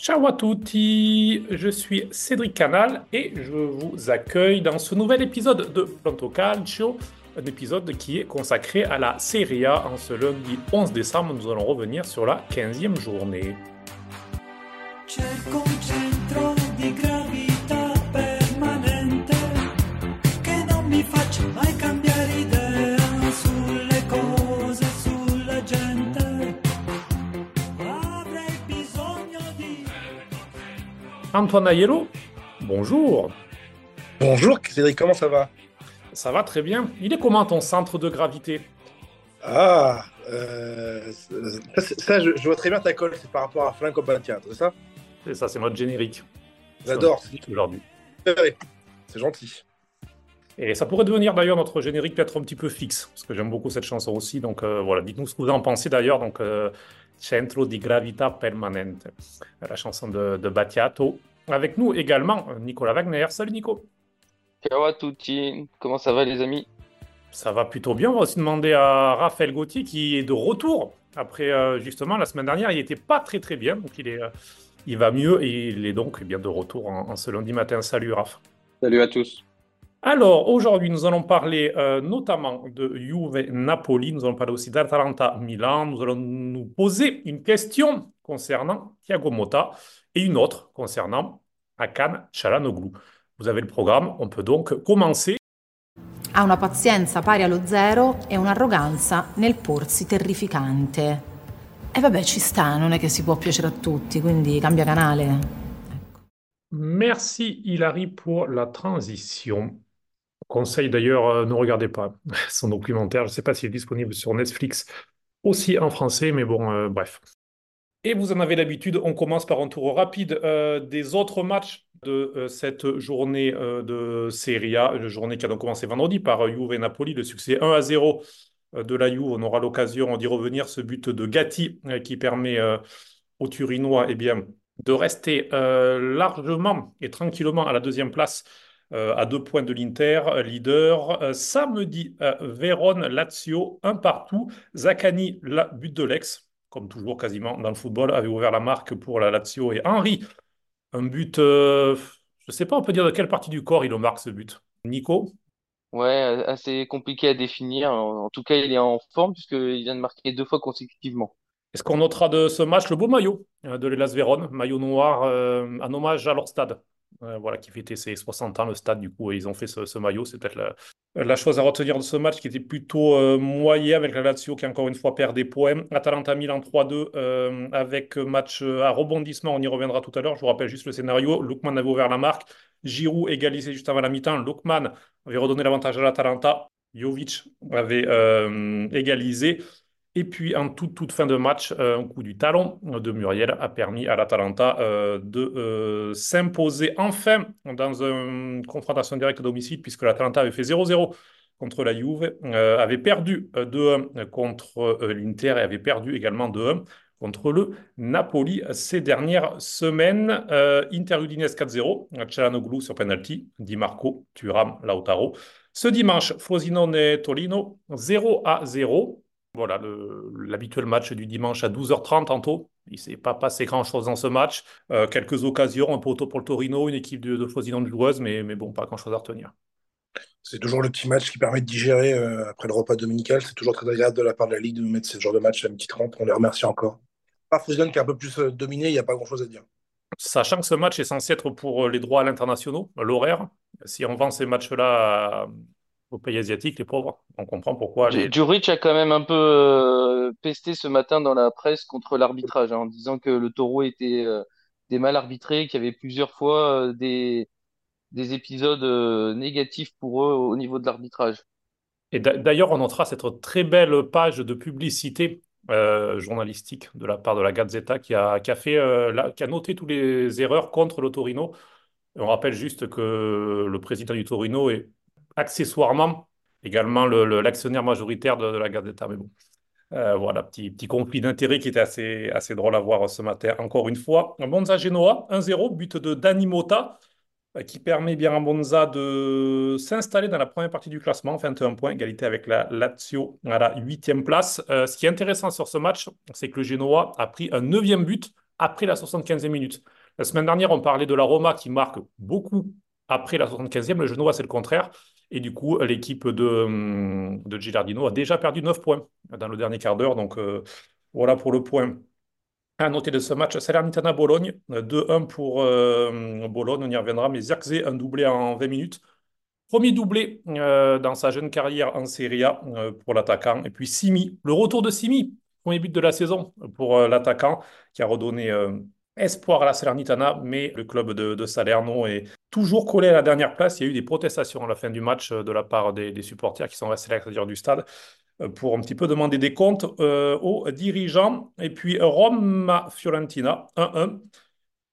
Ciao à tutti, je suis Cédric Canal et je vous accueille dans ce nouvel épisode de Planto Calcio, un épisode qui est consacré à la Serie A. En ce lundi 11 décembre, nous allons revenir sur la 15e journée. Antoine Aiello, bonjour. Bonjour Cédric, comment ça va? Ça va très bien. Il est comment ton centre de gravité? Ah, euh, ça, je, je vois très bien ta colle, c'est par rapport à Franco Battiato, c'est ça? C'est ça, c'est notre générique. J'adore, aujourd'hui. c'est c'est gentil. Et ça pourrait devenir d'ailleurs notre générique peut-être un petit peu fixe, parce que j'aime beaucoup cette chanson aussi. Donc euh, voilà, dites-nous ce que vous en pensez d'ailleurs. Donc, euh, Centro di Gravità Permanente, la chanson de, de Battiato. Avec nous également Nicolas Wagner. Salut Nico. Ciao à tutti, comment ça va les amis? Ça va plutôt bien. On va aussi demander à Raphaël Gauthier qui est de retour. Après, euh, justement, la semaine dernière, il n'était pas très très bien. Donc, il, est, euh, il va mieux et il est donc eh bien de retour en, en ce lundi matin. Salut Raph. Salut à tous. Alors, aujourd'hui, nous allons parler euh, notamment de Juve-Napoli, nous allons parler aussi d'Atalanta-Milan, nous allons nous poser une question concernant Thiago Motta et une autre concernant Hakan Çalhanoğlu. Vous avez le programme, on peut donc commencer. Ha una pazienza pari allo zero e un'arroganza nel porsi terrificante. E vabbè, ci sta, non è che si può piacere a tutti, quindi cambia canale. Merci Hilary pour la transition. Conseil d'ailleurs, euh, ne regardez pas son documentaire, je ne sais pas s'il est disponible sur Netflix aussi en français, mais bon, euh, bref. Et vous en avez l'habitude, on commence par un tour rapide euh, des autres matchs de euh, cette journée euh, de Serie A, une journée qui a donc commencé vendredi par euh, Juve et Napoli, le succès 1 à 0 euh, de la Juve. On aura l'occasion d'y revenir, ce but de Gatti qui permet aux Turinois eh bien, de rester largement et tranquillement à la deuxième place à deux points de l'Inter, leader. Samedi, euh, Vérone-Lazio, un partout. Zaccani, la but de l'ex, comme toujours quasiment dans le football, avait ouvert la marque pour la Lazio. Et Henri, un but, euh, je ne sais pas, on peut dire de quelle partie du corps il le marque ce but. Nico? Ouais, assez compliqué à définir. En tout cas, il est en forme puisqu'il vient de marquer deux fois consécutivement. Est-ce qu'on notera de ce match le beau maillot euh, de l'Hellas Vérone, maillot noir euh, en hommage à leur stade, euh, voilà, qui fêtait ses 60 ans, le stade, du coup, et ils ont fait ce, ce maillot. C'est peut-être la, la chose à retenir de ce match qui était plutôt euh, moyen avec la Lazio qui, encore une fois, perd des points. Atalanta-Milan 3-2 euh, avec match euh, à rebondissement, on y reviendra tout à l'heure. Je vous rappelle juste le scénario. Lookman avait ouvert la marque, Giroud égalisé juste avant la mi-temps. Lookman avait redonné l'avantage à l'Atalanta. Jovic avait euh, égalisé. Et puis, en toute, toute fin de match, euh, un coup du talon de Muriel a permis à l'Atalanta euh, de euh, s'imposer enfin dans une confrontation directe à domicile, puisque l'Atalanta avait fait 0-0 contre la Juve, avait perdu euh, 2-1 contre l'Inter et avait perdu également 2-1 contre le Napoli ces dernières semaines. Euh, Inter Udinese 4-0, Çalhanoğlu sur penalty, Di Marco, Thuram, Lautaro. Ce dimanche, Frosinone-Torino 0-0. Voilà l'habituel match du dimanche à 12h30 tantôt. Il ne s'est pas passé grand-chose dans ce match. Euh, quelques occasions, un poteau pour le Torino, une équipe de, de Frosinone joueuse, mais, mais bon, pas grand-chose à retenir. C'est toujours le petit match qui permet de digérer euh, après le repas dominical. C'est toujours très agréable de la part de la Ligue de nous mettre ce genre de match à midi 30. On les remercie encore. Par Frosinone qui est un peu plus euh, dominé, il n'y a pas grand-chose à dire. Sachant que ce match est censé être pour les droits à l'internationaux, l'horaire, si on vend ces matchs-là à- aux pays asiatiques, les pauvres, on comprend pourquoi. les- a quand même un peu euh, pesté ce matin dans la presse contre l'arbitrage, hein, en disant que le taureau était euh, des mal arbitrés, qu'il y avait plusieurs fois euh, des, des épisodes négatifs pour eux au niveau de l'arbitrage. Et d'a- d'ailleurs, on notera cette très belle page de publicité journalistique de la part de la Gazzetta qui a, qui a fait, la- qui a noté toutes les erreurs contre le Torino. Et on rappelle juste que le président du Torino est accessoirement également le- le- l'actionnaire majoritaire de, la Gazzetta. Mais bon, Euh, voilà, petit, petit conflit d'intérêts qui était assez, assez drôle à voir ce matin. Encore une fois, Monza-Genoa, 1-0, but de Dani Mota. euh, qui permet bien à Monza de s'installer dans la première partie du classement, 21 points, égalité avec la Lazio à la huitième place. Euh, ce qui est intéressant sur ce match, c'est que le Genoa a pris un neuvième but après la 75e minute. La semaine dernière, on parlait de la Roma qui marque beaucoup après la 75e. Le Genoa, c'est le contraire. Et du coup, l'équipe de, de Gilardino a déjà perdu 9 points dans le dernier quart d'heure. Donc euh, voilà pour le point à noter de ce match. Salernitana-Bologne, 2-1 pour euh, Bologne, on y reviendra. Mais Zirkzee, un doublé en 20 minutes. Premier doublé euh, dans sa jeune carrière en Serie A pour l'attaquant. Et puis Simi, le retour de Simi, premier but de la saison pour l'attaquant qui a redonné espoir à la Salernitana, mais le club de, Salerno est toujours collé à la dernière place. Il y a eu des protestations à la fin du match euh, de la part des, supporters qui sont restés à l'extérieur du stade euh, pour un petit peu demander des comptes euh, aux dirigeants. Et puis Rome-Fiorentina, 1-1.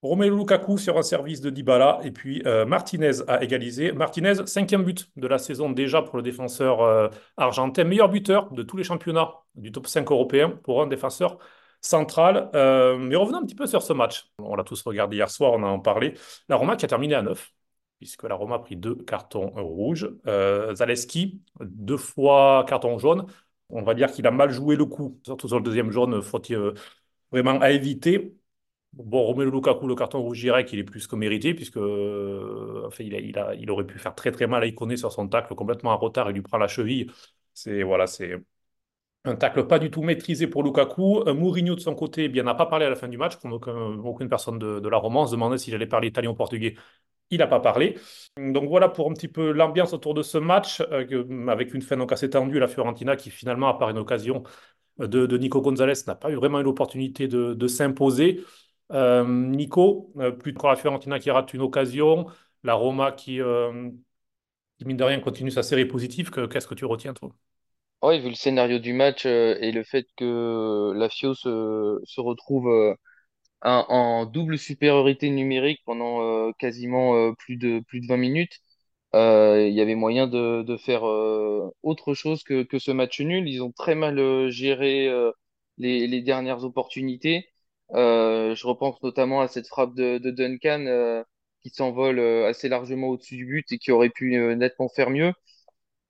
Romelu Lukaku sur un service de Dybala et puis Martinez a égalisé. Martinez, cinquième but de la saison déjà pour le défenseur argentin, meilleur buteur de tous les championnats du top 5 européen pour un défenseur centrale. Euh, mais revenons un petit peu sur ce match. On l'a tous regardé hier soir, on en parlé. La Roma qui a terminé à 9, puisque la Roma a pris deux cartons rouges. Euh, Zaleski, deux fois carton jaune. On va dire qu'il a mal joué le coup, surtout sur le deuxième jaune, faut-il euh, vraiment à éviter. Bon, Romelu Lukaku, le carton rouge direct, il est plus que mérité, puisque enfin, il, a, il, a, il, aurait pu faire très très mal à Iconé sur son tacle, complètement en retard, il lui prend la cheville. C'est voilà, c'est un tacle pas du tout maîtrisé pour Lukaku. Euh, Mourinho, de son côté, eh bien n'a pas parlé à la fin du match, aucune personne de, la romance demandait s'il allait parler italien ou portugais. Il n'a pas parlé. Donc voilà pour un petit peu l'ambiance autour de ce match, euh, avec une fin donc assez tendue. La Fiorentina qui finalement, à part une occasion de, Nico Gonzalez, n'a pas eu vraiment eu l'opportunité de, s'imposer. Euh, Nico, plus de la Fiorentina qui rate une occasion. La Roma qui, qui mine de rien, continue sa série positive. Qu'est-ce que tu retiens, toi? Ouais, vu le scénario du match euh, et le fait que la FIO se, se retrouve euh, en double supériorité numérique pendant euh, quasiment plus de, plus de 20 minutes, il y avait moyen de, de faire autre chose que, que ce match nul. Ils ont très mal géré les, dernières opportunités. je repense notamment à cette frappe de Duncan qui s'envole assez largement au-dessus du but et qui aurait pu nettement faire mieux.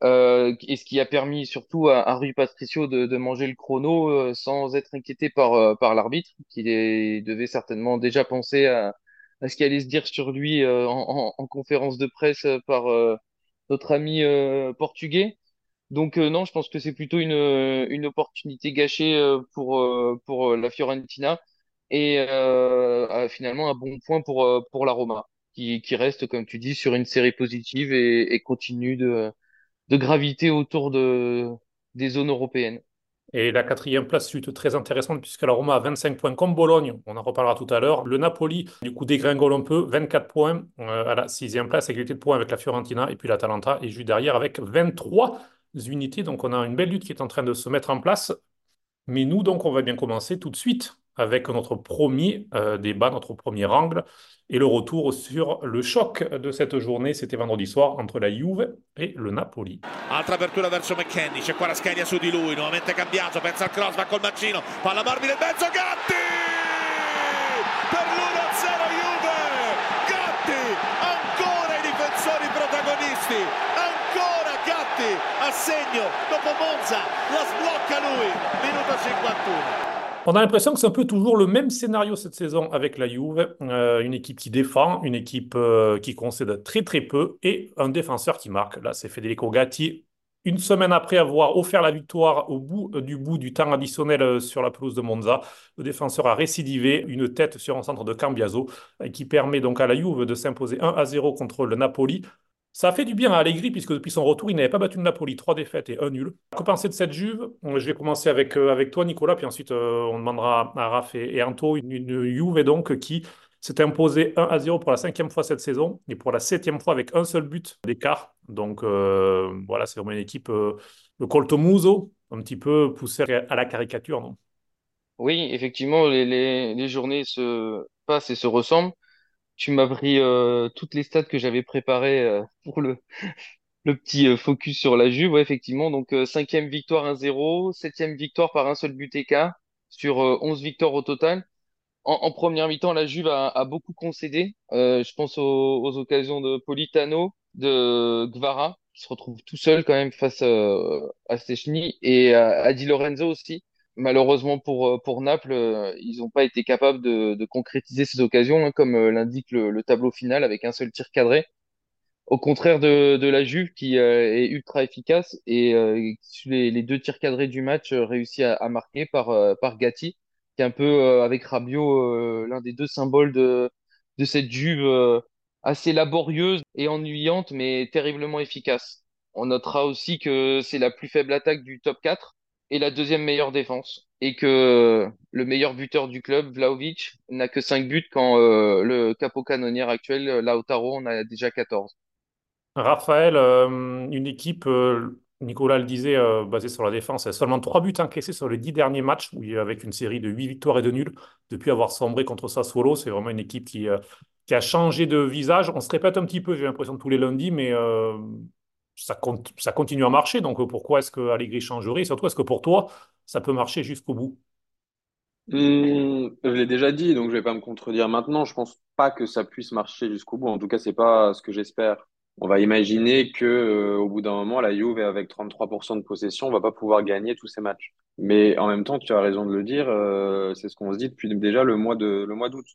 Euh, et ce qui a permis surtout à, à Rui Patricio de, de, manger le chrono euh, sans être inquiété par, euh, par l'arbitre, qui devait certainement déjà penser à, à ce qui allait se dire sur lui euh, en, en, conférence de presse par notre ami portugais. Donc non, je pense que c'est plutôt une, une opportunité gâchée pour, pour la Fiorentina et finalement un bon point pour, pour la Roma, qui, qui reste, comme tu dis, sur une série positive et, et continue de de gravité autour de, des zones européennes. Et la quatrième place, suite très intéressante, puisque la Roma a 25 points comme Bologne, on en reparlera tout à l'heure. Le Napoli, du coup, dégringole un peu, 24 points euh, à la sixième place, égalité de points avec la Fiorentina, et puis l'Atalanta est juste derrière avec 23 unités. Donc on a une belle lutte qui est en train de se mettre en place. Mais nous, donc, on va bien commencer tout de suite avec notre premier euh, débat, notre premier angle, et le retour sur le choc de cette journée. C'était vendredi soir entre la Juve et le Napoli. Altra apertura verso McKenny, c'è qua la Scheria su di lui, nuovamente cambiato, pensa al cross, va col mancino, palla in mezzo, Gatti! Per l'1-0 Juve! Gatti! Ancora i difensori protagonisti! Ancora Gatti a segno dopo Monza, la sblocca lui, minuto 51. On a l'impression que c'est un peu toujours le même scénario cette saison avec la Juve. Euh, une équipe qui défend, une équipe euh, qui concède très très peu et un défenseur qui marque. Là, c'est Federico Gatti. Une semaine après avoir offert la victoire au bout euh, du bout du temps additionnel sur la pelouse de Monza, le défenseur a récidivé une tête sur un centre de Cambiaso qui permet donc à la Juve de s'imposer 1 à 0 contre le Napoli. Ça a fait du bien à Allegri, puisque depuis son retour, il n'avait pas battu le Napoli. Trois défaites et un nul. Que penser de cette Juve? Je vais commencer avec, euh, avec toi, Nicolas, puis ensuite euh, on demandera à Raph et, Anto. Une, Juve donc qui s'est imposée 1 à 0 pour la cinquième fois cette saison et pour la septième fois avec un seul but d'écart. Donc euh, voilà, c'est vraiment une équipe, le Colto Muso, un petit peu poussée à la caricature, Oui, effectivement, les journées se passent et se ressemblent tu m'as pris euh, toutes les stats que j'avais préparées euh, pour le, le petit euh, focus sur la Juve. Ouais, effectivement, donc cinquième victoire 1-0, septième victoire par un seul but écart sur 11 victoires au total. En, en première mi-temps, la Juve a, a beaucoup concédé. je pense aux, aux, occasions de Politano, de Gvara, qui se retrouve tout seul quand même face à Stechny, et à, à Di Lorenzo aussi. Malheureusement pour, euh, pour Naples, euh, ils n'ont pas été capables de, concrétiser ces occasions, hein, comme euh, l'indique le, le tableau final avec un seul tir cadré. Au contraire de, de la Juve qui est ultra efficace et les, deux tirs cadrés du match euh, réussit à, marquer par, par Gatti, qui est un peu avec Rabiot l'un des deux symboles de, de cette Juve assez laborieuse et ennuyante, mais terriblement efficace. On notera aussi que c'est la plus faible attaque du top 4 et la deuxième meilleure défense. Et que le meilleur buteur du club, Vlahovic, n'a que 5 buts quand euh, le capocannonière actuel, Lautaro, en a déjà 14. Raphaël, euh, une équipe, euh, Nicolas le disait, euh, basée sur la défense, a seulement trois buts encaissés sur les dix derniers matchs, avec une série de huit victoires et de nuls, depuis avoir sombré contre Sassuolo. C'est vraiment une équipe qui, euh, qui a changé de visage. On se répète un petit peu, j'ai l'impression, tous les lundis, mais euh, ça, continue à marcher. Donc pourquoi est-ce que Allegri changerait? Surtout, est-ce que pour toi, ça peut marcher jusqu'au bout? Hmm, je l'ai déjà dit, donc je vais pas me contredire maintenant. Je pense pas que ça puisse marcher jusqu'au bout. En tout cas, c'est pas ce que j'espère. On va imaginer que, euh, au bout d'un moment, la Juve, avec 33% de possession, va pas pouvoir gagner tous ses matchs. Mais en même temps, tu as raison de le dire, euh, c'est ce qu'on se dit depuis déjà le mois de, le mois d'août.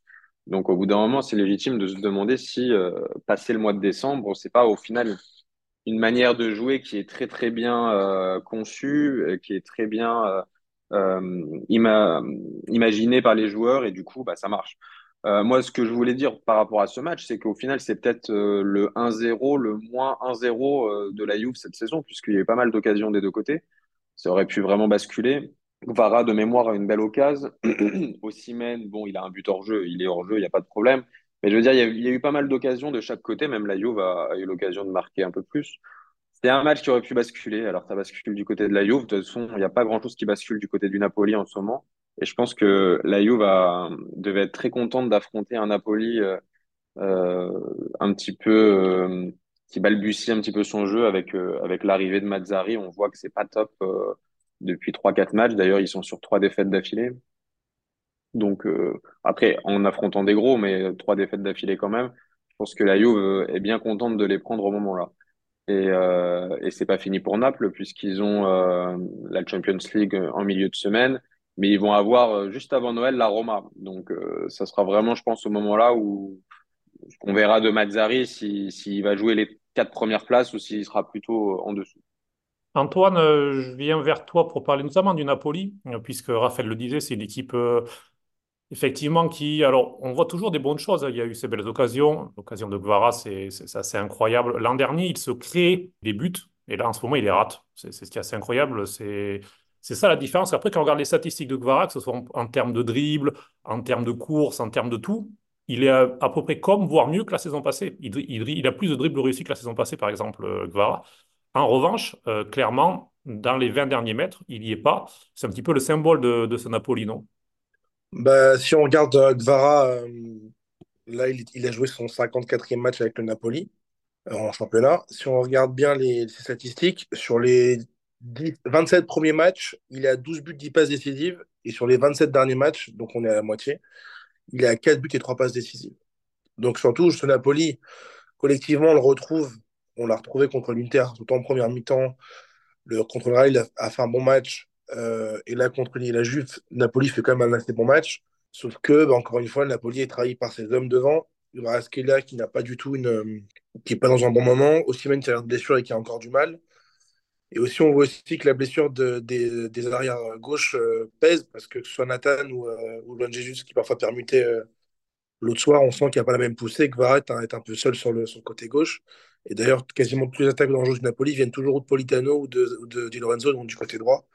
Donc, au bout d'un moment, c'est légitime de se demander si, euh, passer le mois de décembre, c'est pas au final une manière de jouer qui est très très bien euh, conçue, qui est très bien euh, euh, ima imaginée par les joueurs et du coup bah ça marche. Moi, ce que je voulais dire par rapport à ce match, c'est qu'au final, c'est peut-être le 1-0, le moins 1-0 euh, de la Juve cette saison, puisqu'il y a eu pas mal d'occasions des deux côtés. Ça aurait pu vraiment basculer. Vara, de mémoire, a une belle occasion. Osimhen, bon, il a un but hors jeu, il est hors jeu, il n'y a pas de problème. Mais je veux dire, il y a, eu pas mal d'occasions de chaque côté, même la Juve a, eu l'occasion de marquer un peu plus. C'est un match qui aurait pu basculer. Alors, ça bascule du côté de la Juve. De toute façon, il n'y a pas grand-chose qui bascule du côté du Napoli en ce moment. Et je pense que la Juve devait être très contente d'affronter un Napoli euh, euh, un petit peu euh, qui balbutie un petit peu son jeu avec euh, avec l'arrivée de Mazzarri. On voit que c'est pas top euh, depuis trois quatre matchs. D'ailleurs, ils sont sur trois défaites d'affilée. Donc euh, après, en affrontant des gros, mais trois défaites d'affilée quand même. Je pense que la Juve euh, est bien contente de les prendre au moment-là. Et, euh, et c'est pas fini pour Naples puisqu'ils ont euh, la Champions League en milieu de semaine, mais ils vont avoir juste avant Noël la Roma. Donc ça sera vraiment, je pense, au moment-là où on verra de Mazzarri si, s'il va jouer les quatre premières places ou s'il sera plutôt en dessous. Antoine, je viens vers toi pour parler notamment du Napoli, puisque Raphaël le disait, c'est une équipe effectivement qui... Alors, on voit toujours des bonnes choses. hein. Il y a eu ces belles occasions. L'occasion de Guevara, c'est assez incroyable. L'an dernier, il se crée des buts, et là, en ce moment, il les rate. C'est ce qui est assez incroyable. C'est ça la différence. Après, quand on regarde les statistiques de Guevara, que ce soit en, termes de dribble, en termes de course, en termes de tout, il est à, à peu près comme, voire mieux que la saison passée. Il, a plus de dribbles réussis que la saison passée, par exemple, euh, Guevara. En revanche, euh, clairement, dans les 20 derniers mètres, il n'y est pas. C'est un petit peu le symbole de, de ce Napoli, non? Bah, si on regarde euh, Kvara, euh, là, il, a joué son 54e match avec le Napoli euh, en championnat. Si on regarde bien les, ses statistiques, sur les 10 27 premiers matchs, il a 12 buts, 10 passes décisives. Et sur les 27 derniers matchs, donc on est à la moitié, il a 4 buts et 3 passes décisives. Donc surtout, ce Napoli, collectivement, on le retrouve. On l'a retrouvé contre l'Inter, surtout en première mi-temps. Le, contre le Real, il a fait un bon match. Euh, et là, contre la Juve, Napoli fait quand même un assez bon match. Sauf que, bah, encore une fois, le Napoli est trahi par ses hommes devant. Il y aura Asquela qui n'a pas du tout une. euh, qui est pas dans un bon moment. Osimhen qui a une blessure et qui a encore du mal. Et aussi, on voit aussi que la blessure de- des, arrières gauche euh, pèse parce que, que ce soit Nathan ou, ou Luan Jesus qui parfois permutait l'autre soir, on sent qu'il n'y a pas la même poussée. Que Varane est un, est un peu seul sur le, le côté gauche. Et d'ailleurs, quasiment toutes les attaques dangereuses du Napoli viennent toujours ou de Politano ou de, ou de Di Lorenzo, donc du côté droit.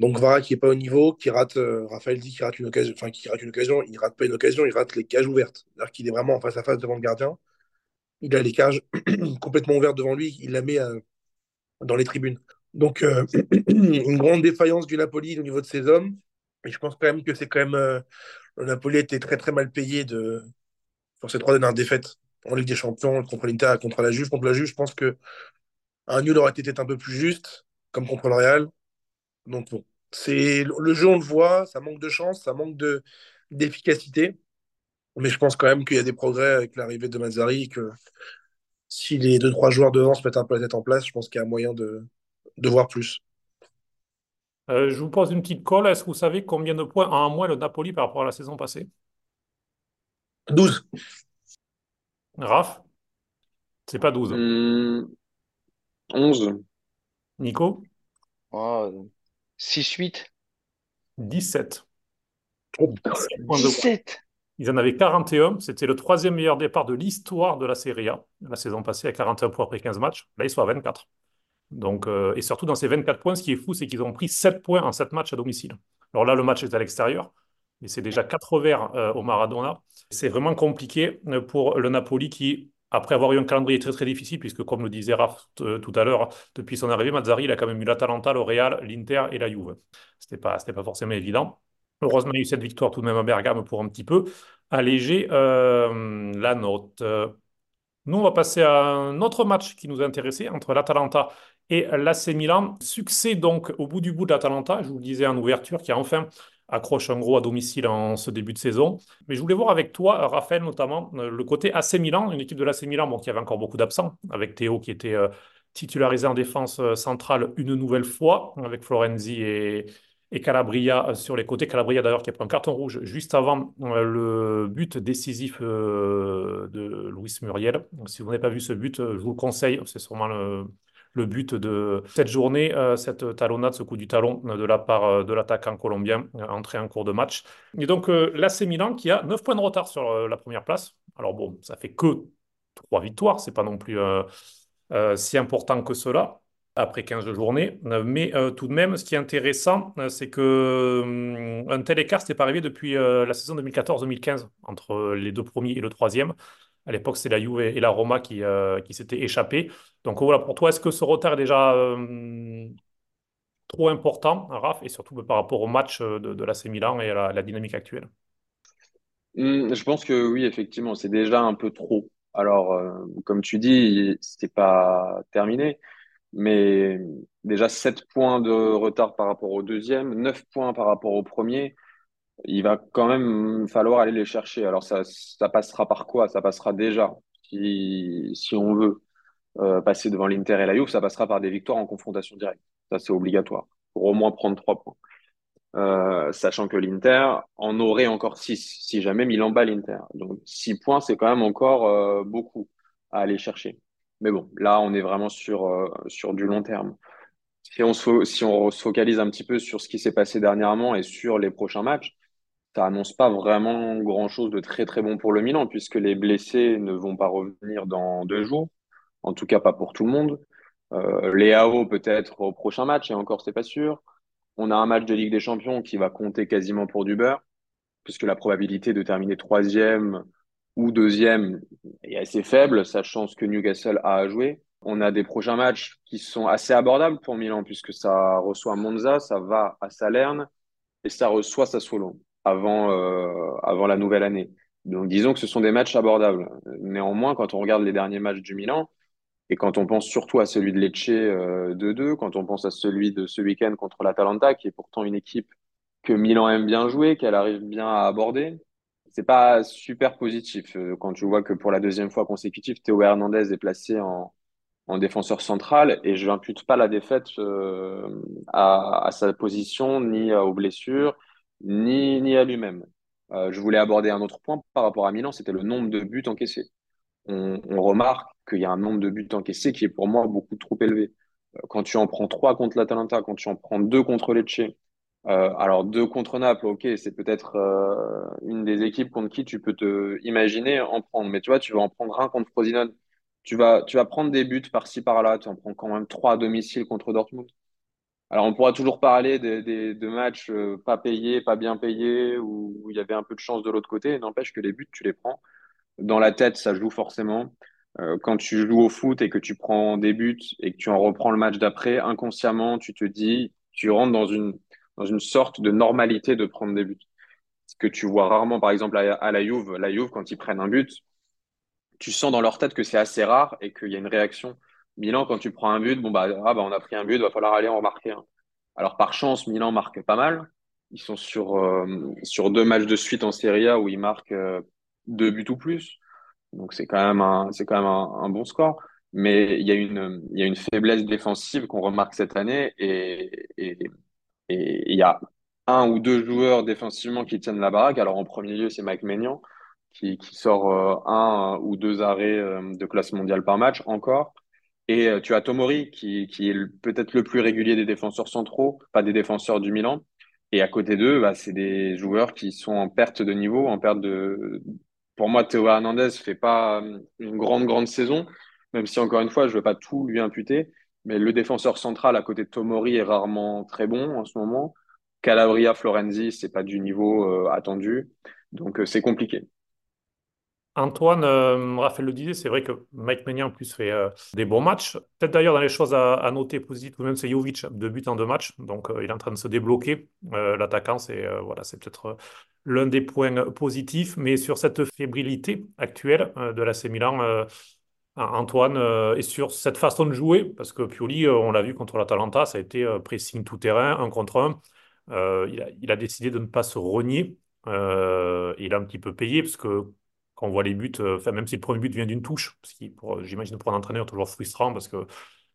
Donc Vara qui est pas au niveau, qui rate, euh, Raphaël dit qu'il rate une occasion, enfin qui rate une occasion, il rate pas une occasion, il rate les cages ouvertes. C'est-à-dire qu'il est vraiment en face à face devant le gardien. Il a les cages complètement ouvertes devant lui, il la met euh, dans les tribunes. Donc euh, une grande défaillance du Napoli au niveau de ses hommes. Et je pense quand même que c'est quand même le Napoli été très très mal payé de sur ces trois dernières défaites en Ligue des Champions contre l'Inter, contre la Juve, contre la Juve. Je pense que un nul aurait été un peu plus juste, comme contre le Real. Donc bon, c'est le jeu, on le voit, ça manque de chance, ça manque de d'efficacité, mais je pense quand même qu'il y a des progrès avec l'arrivée de Mazzari, que si les deux trois joueurs devant se mettent un peu la tête en place, je pense qu'il y a moyen de, de voir plus. Euh, je vous pose une petite colle. Est-ce que vous savez combien de points a en moins le Napoli par rapport à la saison passée? 12. Raph? C'est pas 12. Hmm, 11. Nico? Oh, 6-8. 17. Oh, 17 points de moins. 17. Ils en avaient 41. C'était le troisième meilleur départ de l'histoire de la Serie A. La saison passée, à 41 points après 15 matchs. Là, ils sont à 24. Donc, euh, et surtout, dans ces 24 points, ce qui est fou, c'est qu'ils ont pris 7 points en 7 matchs à domicile. Alors là, le match est à l'extérieur, mais c'est déjà 4 revers euh, au Maradona. C'est vraiment compliqué euh, pour le Napoli qui, après avoir eu un calendrier très très difficile, puisque comme le disait Raph euh, tout à l'heure, depuis son arrivée, Mazzari, il a quand même eu l'Atalanta, le Real, l'Inter et la Juve. C'était pas, pas forcément évident. Heureusement, il y a eu cette victoire tout de même à Bergame pour un petit peu alléger euh, la note. Nous, on va passer à un autre match qui nous a intéressé entre l'Atalanta et l'AC Milan. Succès donc au bout du bout de l'Atalanta, je vous le disais en ouverture, qui a enfin accroche un gros à domicile en ce début de saison. Mais je voulais voir avec toi, Raphaël, notamment, euh, le côté AC Milan, une équipe de l'AC Milan qui avait encore beaucoup d'absents, avec Théo qui était euh, titularisé en défense euh, centrale une nouvelle fois, avec Florenzi et, Calabria sur les côtés. Calabria d'ailleurs qui a pris un carton rouge juste avant le but décisif de Luis Muriel. Si vous n'avez pas vu ce but, je vous le conseille. C'est sûrement le, le but de cette journée, euh, cette talonnade, ce coup du talon de la part euh, de l'attaquant colombien euh, entré en cours de match. Et donc l'AC Milan qui a 9 points de retard sur la première place. Alors bon, ça fait que 3 victoires, c'est pas non plus si important que cela après 15 journées. Mais tout de même, ce qui est intéressant, c'est que hum, un tel écart, c'était pas arrivé depuis la saison 2014-2015 entre les deux premiers et le troisième. À l'époque, c'est la Juve et la Roma qui, euh, s'étaient échappés. Donc voilà, pour toi, est-ce que ce retard est déjà euh, trop important, Raph, et surtout par rapport au match euh, de, de l'AC Milan et à la, dynamique actuelle? Hmm, je pense que oui, effectivement, c'est déjà un peu trop. Alors, comme tu dis, c'est pas terminé, mais déjà 7 points de retard par rapport au deuxième, 9 points par rapport au premier. Il va quand même falloir aller les chercher. Alors, ça, ça passera par quoi? Ça passera déjà, si, si on veut euh, passer devant l'Inter et la Juve, ça passera par des victoires en confrontation directe. Ça, c'est obligatoire, pour au moins prendre 3 points. Euh, sachant que l'Inter en aurait encore 6 si jamais Milan bat l'Inter. Donc 6 points, c'est quand même encore euh, beaucoup à aller chercher. Mais bon, là, on est vraiment sur, sur du long terme. Si on se, si on se focalise un petit peu sur ce qui s'est passé dernièrement et sur les prochains matchs, ça annonce pas vraiment grand-chose de très très bon pour le Milan, puisque les blessés ne vont pas revenir dans deux jours, en tout cas pas pour tout le monde. Euh, Léao peut-être au prochain match, et encore c'est pas sûr. On a un match de Ligue des Champions qui va compter quasiment pour du beurre, puisque la probabilité de terminer troisième ou deuxième est assez faible, sachant ce que Newcastle a à jouer. On a des prochains matchs qui sont assez abordables pour Milan, puisque ça reçoit Monza, ça va à Salerne et ça reçoit Sassuolo avant, euh, avant la nouvelle année. Donc disons que ce sont des matchs abordables. Néanmoins, quand on regarde les derniers matchs du Milan, et quand on pense surtout à celui de Lecce euh, 2-2, quand on pense à celui de ce week-end contre l'Atalanta, qui est pourtant une équipe que Milan aime bien jouer, qu'elle arrive bien à aborder, c'est pas super positif. Euh, Quand tu vois que pour la deuxième fois consécutive, Théo Hernandez est placé en, en défenseur central, et je n'impute pas la défaite euh, à sa position, ni aux blessures, ni, à lui-même. Euh, je voulais aborder un autre point par rapport à Milan, c'était le nombre de buts encaissés on, on remarque qu'il y a un nombre de buts encaissés qui est pour moi beaucoup trop élevé. Euh, Quand tu en prends trois contre l'Atalanta, quand tu en prends deux contre Lecce, euh, alors deux contre Naples, ok, c'est peut-être euh, une des équipes contre qui tu peux te imaginer en prendre, mais tu vois, tu vas en prendre un contre Frosinone. Tu vas, tu vas prendre des buts par-ci par-là, tu en prends quand même trois à domicile contre Dortmund. Alors on pourra toujours parler des, de matchs euh, pas payés, pas bien payés, où, où il y avait un peu de chance de l'autre côté, n'empêche que les buts, tu les prends dans la tête, ça joue forcément. Euh, quand tu joues au foot et que tu prends des buts et que tu en reprends le match d'après, inconsciemment, tu te dis, tu rentres dans une, dans une sorte de normalité de prendre des buts. Ce que tu vois rarement, par exemple, à, à la Juve. La Juve, quand ils prennent un but, tu sens dans leur tête que c'est assez rare et qu'il y a une réaction. Milan, quand tu prends un but, bon, bah, ah, bah, on a pris un but, va falloir aller en remarquer un. Alors, par chance, Milan marque pas mal. Ils sont sur, euh, sur deux matchs de suite en Serie A où ils marquent euh, deux buts ou plus. Donc c'est quand même un, c'est quand même un, bon score. Mais il y a une, il y a une faiblesse défensive qu'on remarque cette année et, et Et il y a un ou deux joueurs défensivement qui tiennent la baraque. Alors en premier lieu, c'est Mike Maignan qui, qui sort euh, un ou deux arrêts de classe mondiale par match encore. Et euh, tu as Tomori qui, est peut-être le plus régulier des défenseurs centraux, pas des défenseurs du Milan. Et à côté d'eux, bah, c'est des joueurs qui sont en perte de niveau, en perte de. Pour moi, Théo Hernandez fait pas une grande grande saison, même si encore une fois, je veux pas tout lui imputer. Mais le défenseur central à côté de Tomori est rarement très bon en ce moment. Calabria, Florenzi, c'est pas du niveau euh, attendu, donc euh, c'est compliqué. Antoine, euh, Raphaël le disait, c'est vrai que Mike Maignan en plus fait euh, des bons matchs. Peut-être d'ailleurs dans les choses à, noter positives, même c'est Jovic, deux buts en deux matchs, donc euh, il est en train de se débloquer. L'attaquant, c'est voilà, c'est peut-être l'un des points positifs, mais sur cette fébrilité actuelle de l'AC Milan, Antoine, et sur cette façon de jouer, parce que Pioli, on l'a vu contre l'Atalanta, ça a été euh, pressing tout terrain, un contre un. Il a, il a décidé de ne pas se renier. Il a un petit peu payé parce que quand on voit les buts, euh, même si le premier but vient d'une touche, ce qui, pour, j'imagine, pour un entraîneur, toujours frustrant parce que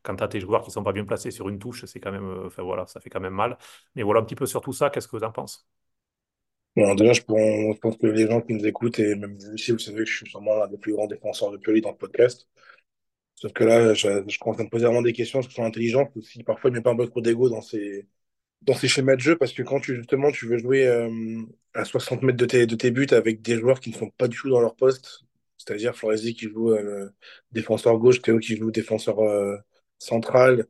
quand tu as tes joueurs qui sont pas bien placés sur une touche, c'est quand même, euh, voilà, ça fait quand même mal. Mais voilà un petit peu sur tout ça, qu'est-ce que vous en pensez? Déjà, je pense, que les gens qui nous écoutent, et même vous aussi, vous savez que je suis sûrement l'un des plus grands défenseurs de Pioli dans le podcast. Sauf que là, je, je commence à me poser vraiment des questions, parce que je suis intelligent, aussi parfois il met pas un peu trop d'ego dans ses, dans ces schémas de jeu parce que quand tu, justement tu veux jouer euh, à 60 mètres de tes, de tes buts avec des joueurs qui ne sont pas du tout dans leur poste, c'est-à-dire Florenzi qui joue euh, défenseur gauche, Théo qui joue défenseur euh, central,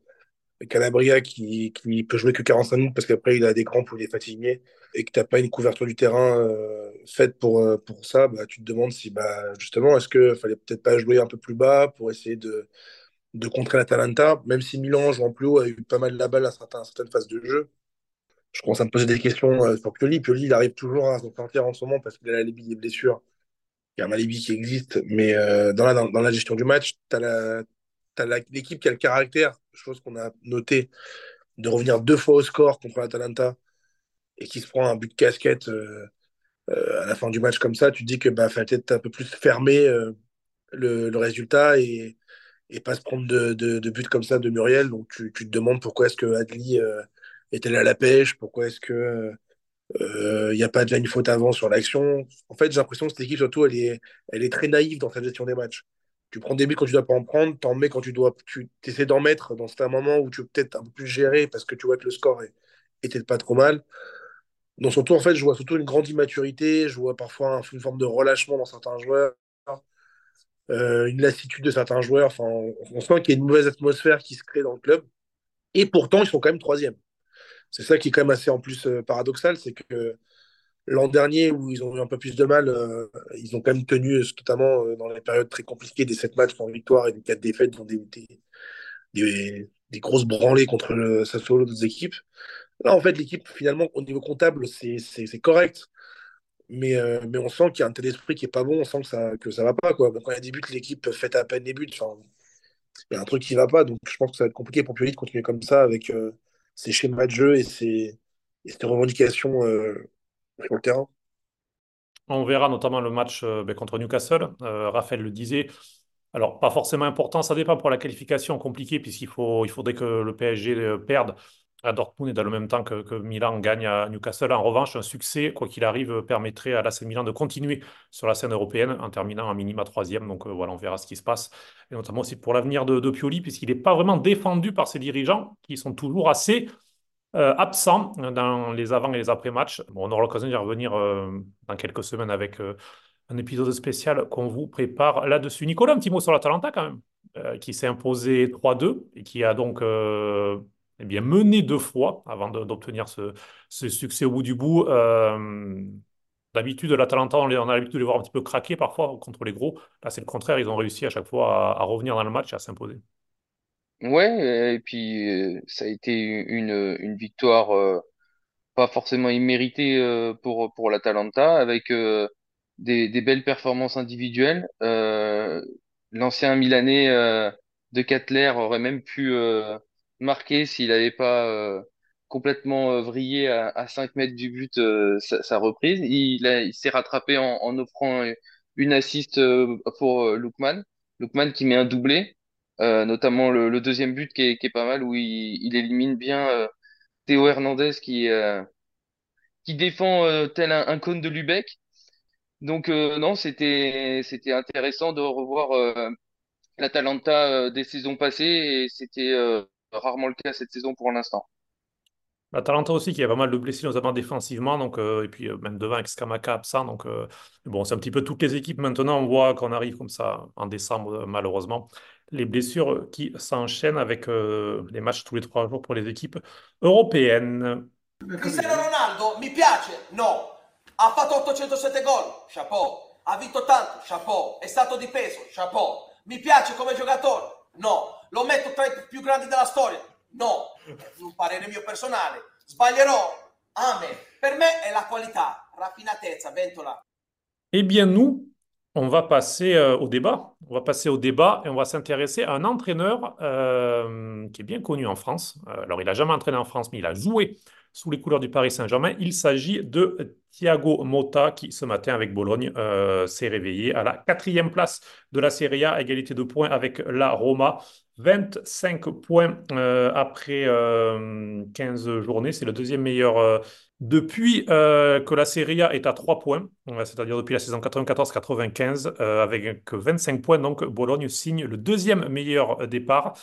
Calabria qui, qui peut jouer que 45 minutes parce qu'après il a des crampes ou il est fatigué et que tu n'as pas une couverture du terrain faite pour, pour ça, bah, tu te demandes si bah, justement est-ce qu'il fallait peut-être pas jouer un peu plus bas pour essayer de, de contrer l'Atalanta, même si Milan joue en plus haut, a eu pas mal la balle à certaines phases de jeu je commence à me poser des questions euh, sur Pioli. Pioli, il arrive toujours à s'en sortir en ce moment parce qu'il a l'alibi des blessures. Il y a un alibi qui existe, mais euh, dans, la, gestion du match, tu as l'équipe qui a le caractère, chose qu'on a noté, de revenir deux fois au score contre l'Atalanta et qui se prend un but de casquette euh, à la fin du match comme ça. Tu te dis que bah, fallait peut-être un peu plus fermer le, le résultat et, et pas se prendre de, de, buts comme ça de Muriel. Donc tu, te demandes pourquoi est-ce que Adli euh, est allé à la pêche, pourquoi est-ce que euh, Il n'y a pas déjà une faute avant sur l'action. En fait, j'ai l'impression que cette équipe, surtout, elle est, très naïve dans sa gestion des matchs. Tu prends des buts quand tu dois pas en prendre, t'en mets quand tu dois. Tu essaies d'en mettre dans certains moments où tu veux peut-être un peu plus gérer parce que tu vois que le score est, était pas trop mal. Donc, surtout, en fait, je vois surtout une grande immaturité, je vois parfois un- une forme de relâchement dans certains joueurs, euh, une lassitude de certains joueurs. Enfin, on, sent qu'il y a une mauvaise atmosphère qui se crée dans le club. Et pourtant, ils sont quand même troisième. C'est ça qui est quand même assez en plus euh, paradoxal, c'est que L'an dernier, où ils ont eu un peu plus de mal, euh, ils ont quand même tenu, euh, notamment euh, dans les périodes très compliquées, des 7 matchs sans victoire et des 4 défaites, ils ont des, des, grosses branlées contre le Sassuolo, d'autres équipes. Là, en fait, l'équipe, finalement, au niveau comptable, c'est correct, mais, euh, mais on sent qu'il y a un tel esprit qui est pas bon, on sent que ça, que ça va pas, quoi. Quand il y a des buts, l'équipe fait à peine des buts, il y a un truc qui va pas, donc je pense que ça va être compliqué pour Pioli de continuer comme ça avec euh, ses schémas de jeu et ses, et ses revendications euh, sur le terrain. On verra notamment le match euh, ben, contre Newcastle. Raphaël le disait. Alors, pas forcément important, ça dépend pour la qualification, compliqué, puisqu'il faut, il faudrait que le PSG perde à Dortmund et dans le même temps que, Milan gagne à Newcastle. En revanche, un succès, quoi qu'il arrive, euh, permettrait à l'AC Milan de continuer sur la scène européenne en terminant à minima troisième. Donc euh, voilà, on verra ce qui se passe. Et notamment aussi pour l'avenir de, de Pioli, puisqu'il n'est pas vraiment défendu par ses dirigeants, qui sont toujours assez euh, absent dans les avant et les après-matchs. Bon, on aura l'occasion d'y revenir euh, dans quelques semaines avec euh, un épisode spécial qu'on vous prépare là-dessus. Nicolas, un petit mot sur l'Atalanta quand même, euh, qui s'est imposé 3-2 et qui a donc euh, eh bien, mené deux fois avant d'obtenir ce, succès au bout du bout. Euh, D'habitude, l'Atalanta, on, on a l'habitude de les voir un petit peu craquer parfois contre les gros. Là, c'est le contraire, ils ont réussi à chaque fois à, revenir dans le match et à s'imposer. Ouais, et puis euh, ça a été une, victoire euh, pas forcément imméritée euh, pour, pour l'Atalanta, avec euh, des, belles performances individuelles. L'ancien Milanais de Catler aurait même pu marquer s'il n'avait pas euh, complètement euh, vrillé à, à 5 mètres du but euh, sa, sa reprise. Il, il s'est rattrapé en, en offrant une assist euh, pour euh, Lookman. Lookman qui met un doublé, notamment le, le deuxième but qui est, qui est pas mal, où il, il élimine bien. Théo Hernandez qui, qui défend tel un, un cône de Lubeck. Donc euh, non, c'était c'était intéressant de revoir euh, l'Atalanta euh, des saisons passées et c'était rarement le cas cette saison pour l'instant. L'Atalanta aussi qui a pas mal de blessés, notamment défensivement, donc, euh, et puis euh, même devant avec Scamacca absent. Donc, euh, bon, c'est un petit peu toutes les équipes maintenant. On voit qu'on arrive comme ça en décembre, euh, malheureusement. Les blessures qui s'enchaînent avec euh, les matchs tous les trois jours pour les équipes européennes. Cristiano Ronaldo mi piace? No. Ha fatto 807 gol? Chapeau. Ha vinto tanto? Chapeau. È stato di peso? Chapeau. Mi piace come giocatore? No. Lo metto tra i più grandi della storia? No. Un parere mio personale. Sbaglierò? Amen. Per me è la qualità, raffinatezza, ventola. Eh bien, nous, on va passer euh, au débat. On va passer au débat et on va s'intéresser à un entraîneur euh, qui est bien connu en France. Euh, alors, il n'a jamais entraîné en France, mais il a joué sous les couleurs du Paris Saint-Germain. Il s'agit de Thiago Motta qui, ce matin, avec Bologne, euh, s'est réveillé à la quatrième place de la Serie A, égalité de points avec la Roma. 25 points euh, après euh, 15 journées. C'est le deuxième meilleur euh, depuis euh, que la Serie A est à 3 points, euh, c'est-à-dire depuis la saison 94-95, euh, avec 25 points. Donc, Bologne signe le deuxième meilleur départ.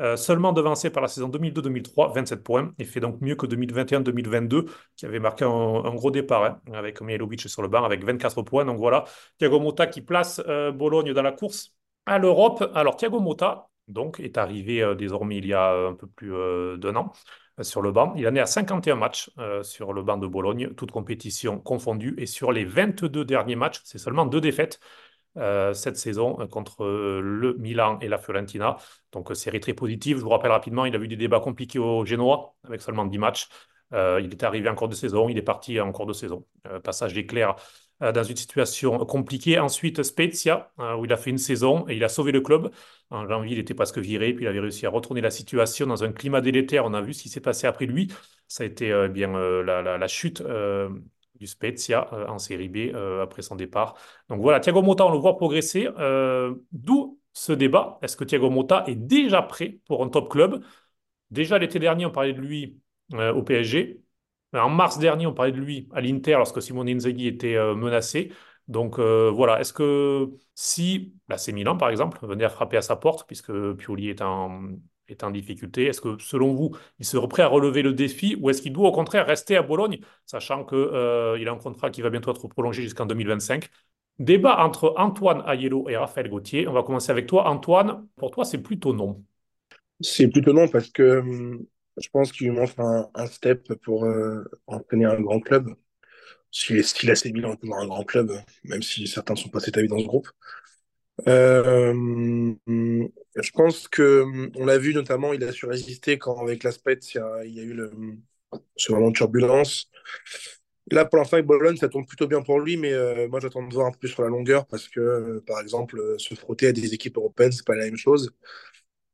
Euh, seulement devancé par la saison 2002-2003, 27 points, et fait donc mieux que 2021-2022, qui avait marqué un, gros départ, hein, avec Mihailovic sur le banc, avec 24 points. Donc voilà, Thiago Motta qui place euh, Bologne dans la course à l'Europe. Alors Thiago Motta, donc, est arrivé euh, désormais il y a un peu plus d'un an sur le banc. Il en est à 51 matchs sur le banc de Bologne, toutes compétitions confondues, et sur les 22 derniers matchs, c'est seulement deux défaites euh, cette saison euh, contre euh, le Milan et la Fiorentina. Donc, série très positive. Je vous rappelle rapidement, il a eu des débats compliqués au Génois avec seulement 10 matchs. Il est arrivé en cours de saison, il est parti en cours de saison. Passage d'éclair dans une situation compliquée. Ensuite, Spezia, où il a fait une saison et il a sauvé le club. En janvier, il était presque viré, puis il avait réussi à retourner la situation dans un climat délétère. On a vu ce qui s'est passé après lui. Ça a été euh, bien la, chute du Spezia euh, en Série B euh, après son départ. Donc voilà, Thiago Motta, on le voit progresser. Euh, d'où ce débat. Est-ce que Thiago Motta est déjà prêt pour un top club? Déjà l'été dernier, on parlait de lui au PSG. En mars dernier, on parlait de lui à l'Inter lorsque Simone Inzaghi était menacé. Donc voilà, est-ce que si l'AC Milan, par exemple, venait à frapper à sa porte, puisque Pioli est en, est en difficulté, est-ce que selon vous, il serait prêt à relever le défi ou est-ce qu'il doit au contraire rester à Bologne, sachant qu'il euh, a un contrat qui va bientôt être prolongé jusqu'en 2025? Débat entre Antoine Aiello et Raphaël Gauthier. On va commencer avec toi. Antoine, pour toi, c'est plutôt non. C'est plutôt non parce que hum, je pense qu'il lui manque un, step pour euh, entraîner un grand club. Si, si l'AC Milan est toujours un grand club, même si certains sont pas établis dans ce groupe. Euh, hum, je pense que hum, on l'a vu notamment, il a su résister quand avec la Spezia, il y a, il y a eu le, ce moment de turbulence. Là, pour l'instant, avec Bologne, ça tourne plutôt bien pour lui, mais euh, moi, j'attends de voir un peu sur la longueur parce que, euh, par exemple, euh, se frotter à des équipes européennes, c'est pas la même chose.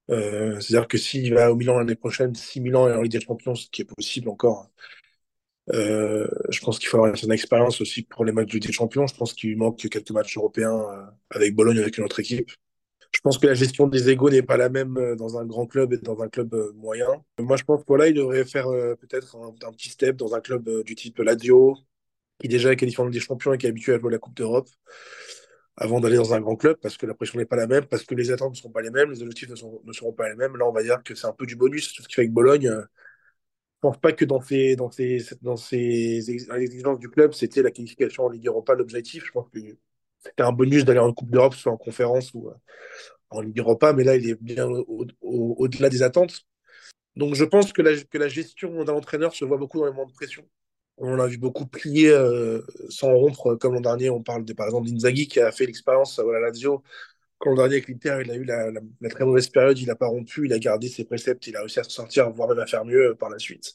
C'est-à-dire que s'il va au Milan l'année prochaine, si Milan est en Ligue des Champions, ce qui est possible encore, je pense qu'il faut avoir une expérience aussi pour les matchs de Ligue des Champions. Je pense qu'il lui manque quelques matchs européens avec Bologne, avec une autre équipe. Je pense que la gestion des égos n'est pas la même euh, dans un grand club et dans un club euh, moyen. Moi, je pense que voilà, il devrait faire euh, peut-être un, petit step dans un club du type Lazio, qui déjà est qualifié en des Champions et qui est habitué à jouer la Coupe d'Europe, avant d'aller dans un grand club, parce que la pression n'est pas la même, parce que les attentes ne seront pas les mêmes, les objectifs ne, seront pas les mêmes. Là, on va dire que c'est un peu du bonus, ce qu'il fait avec Bologne. euh, Je pense pas que dans ces, dans exigences du club, c'était la qualification en Ligue Europa l'objectif. Je pense que c'était un bonus d'aller en Coupe d'Europe, soit en conférence ou euh, en Ligue Europa, mais là, il est bien au- au- au-delà des attentes. Donc, je pense que la, gestion d'un entraîneur se voit beaucoup dans les moments de pression. On l'a vu beaucoup plier euh, sans rompre, comme l'an dernier. On parle de, par exemple d'Inzaghi qui a fait l'expérience à la Lazio. Quand l'an dernier avec l'Inter, il a eu la, très mauvaise période, il n'a pas rompu, il a gardé ses préceptes, il a réussi à se sortir, voire même à faire mieux euh, par la suite.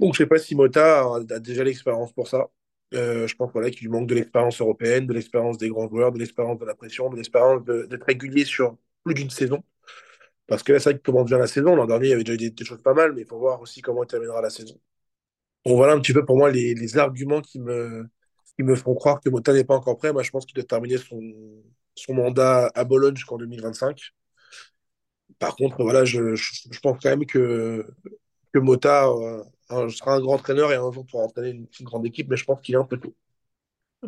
Donc, je ne sais pas si Mota a déjà l'expérience pour ça. Euh, je pense voilà, qu'il lui manque de l'expérience européenne, de l'expérience des grands joueurs, de l'expérience de la pression, de l'expérience d'être régulier sur plus d'une saison. Parce que là, c'est vrai que comment devient la saison? L'an dernier, il y avait déjà des, des choses pas mal, mais il faut voir aussi comment il terminera la saison. Bon, voilà un petit peu pour moi les, arguments qui me, qui me font croire que Mota n'est pas encore prêt. Moi, je pense qu'il doit terminer son, son mandat à Bologne jusqu'en 2025. Par contre, voilà, je, je, je pense quand même que, que Mota euh, un- sera un grand entraîneur et un jour pourra entraîner une, une grande équipe, mais je pense qu'il est un peu tôt.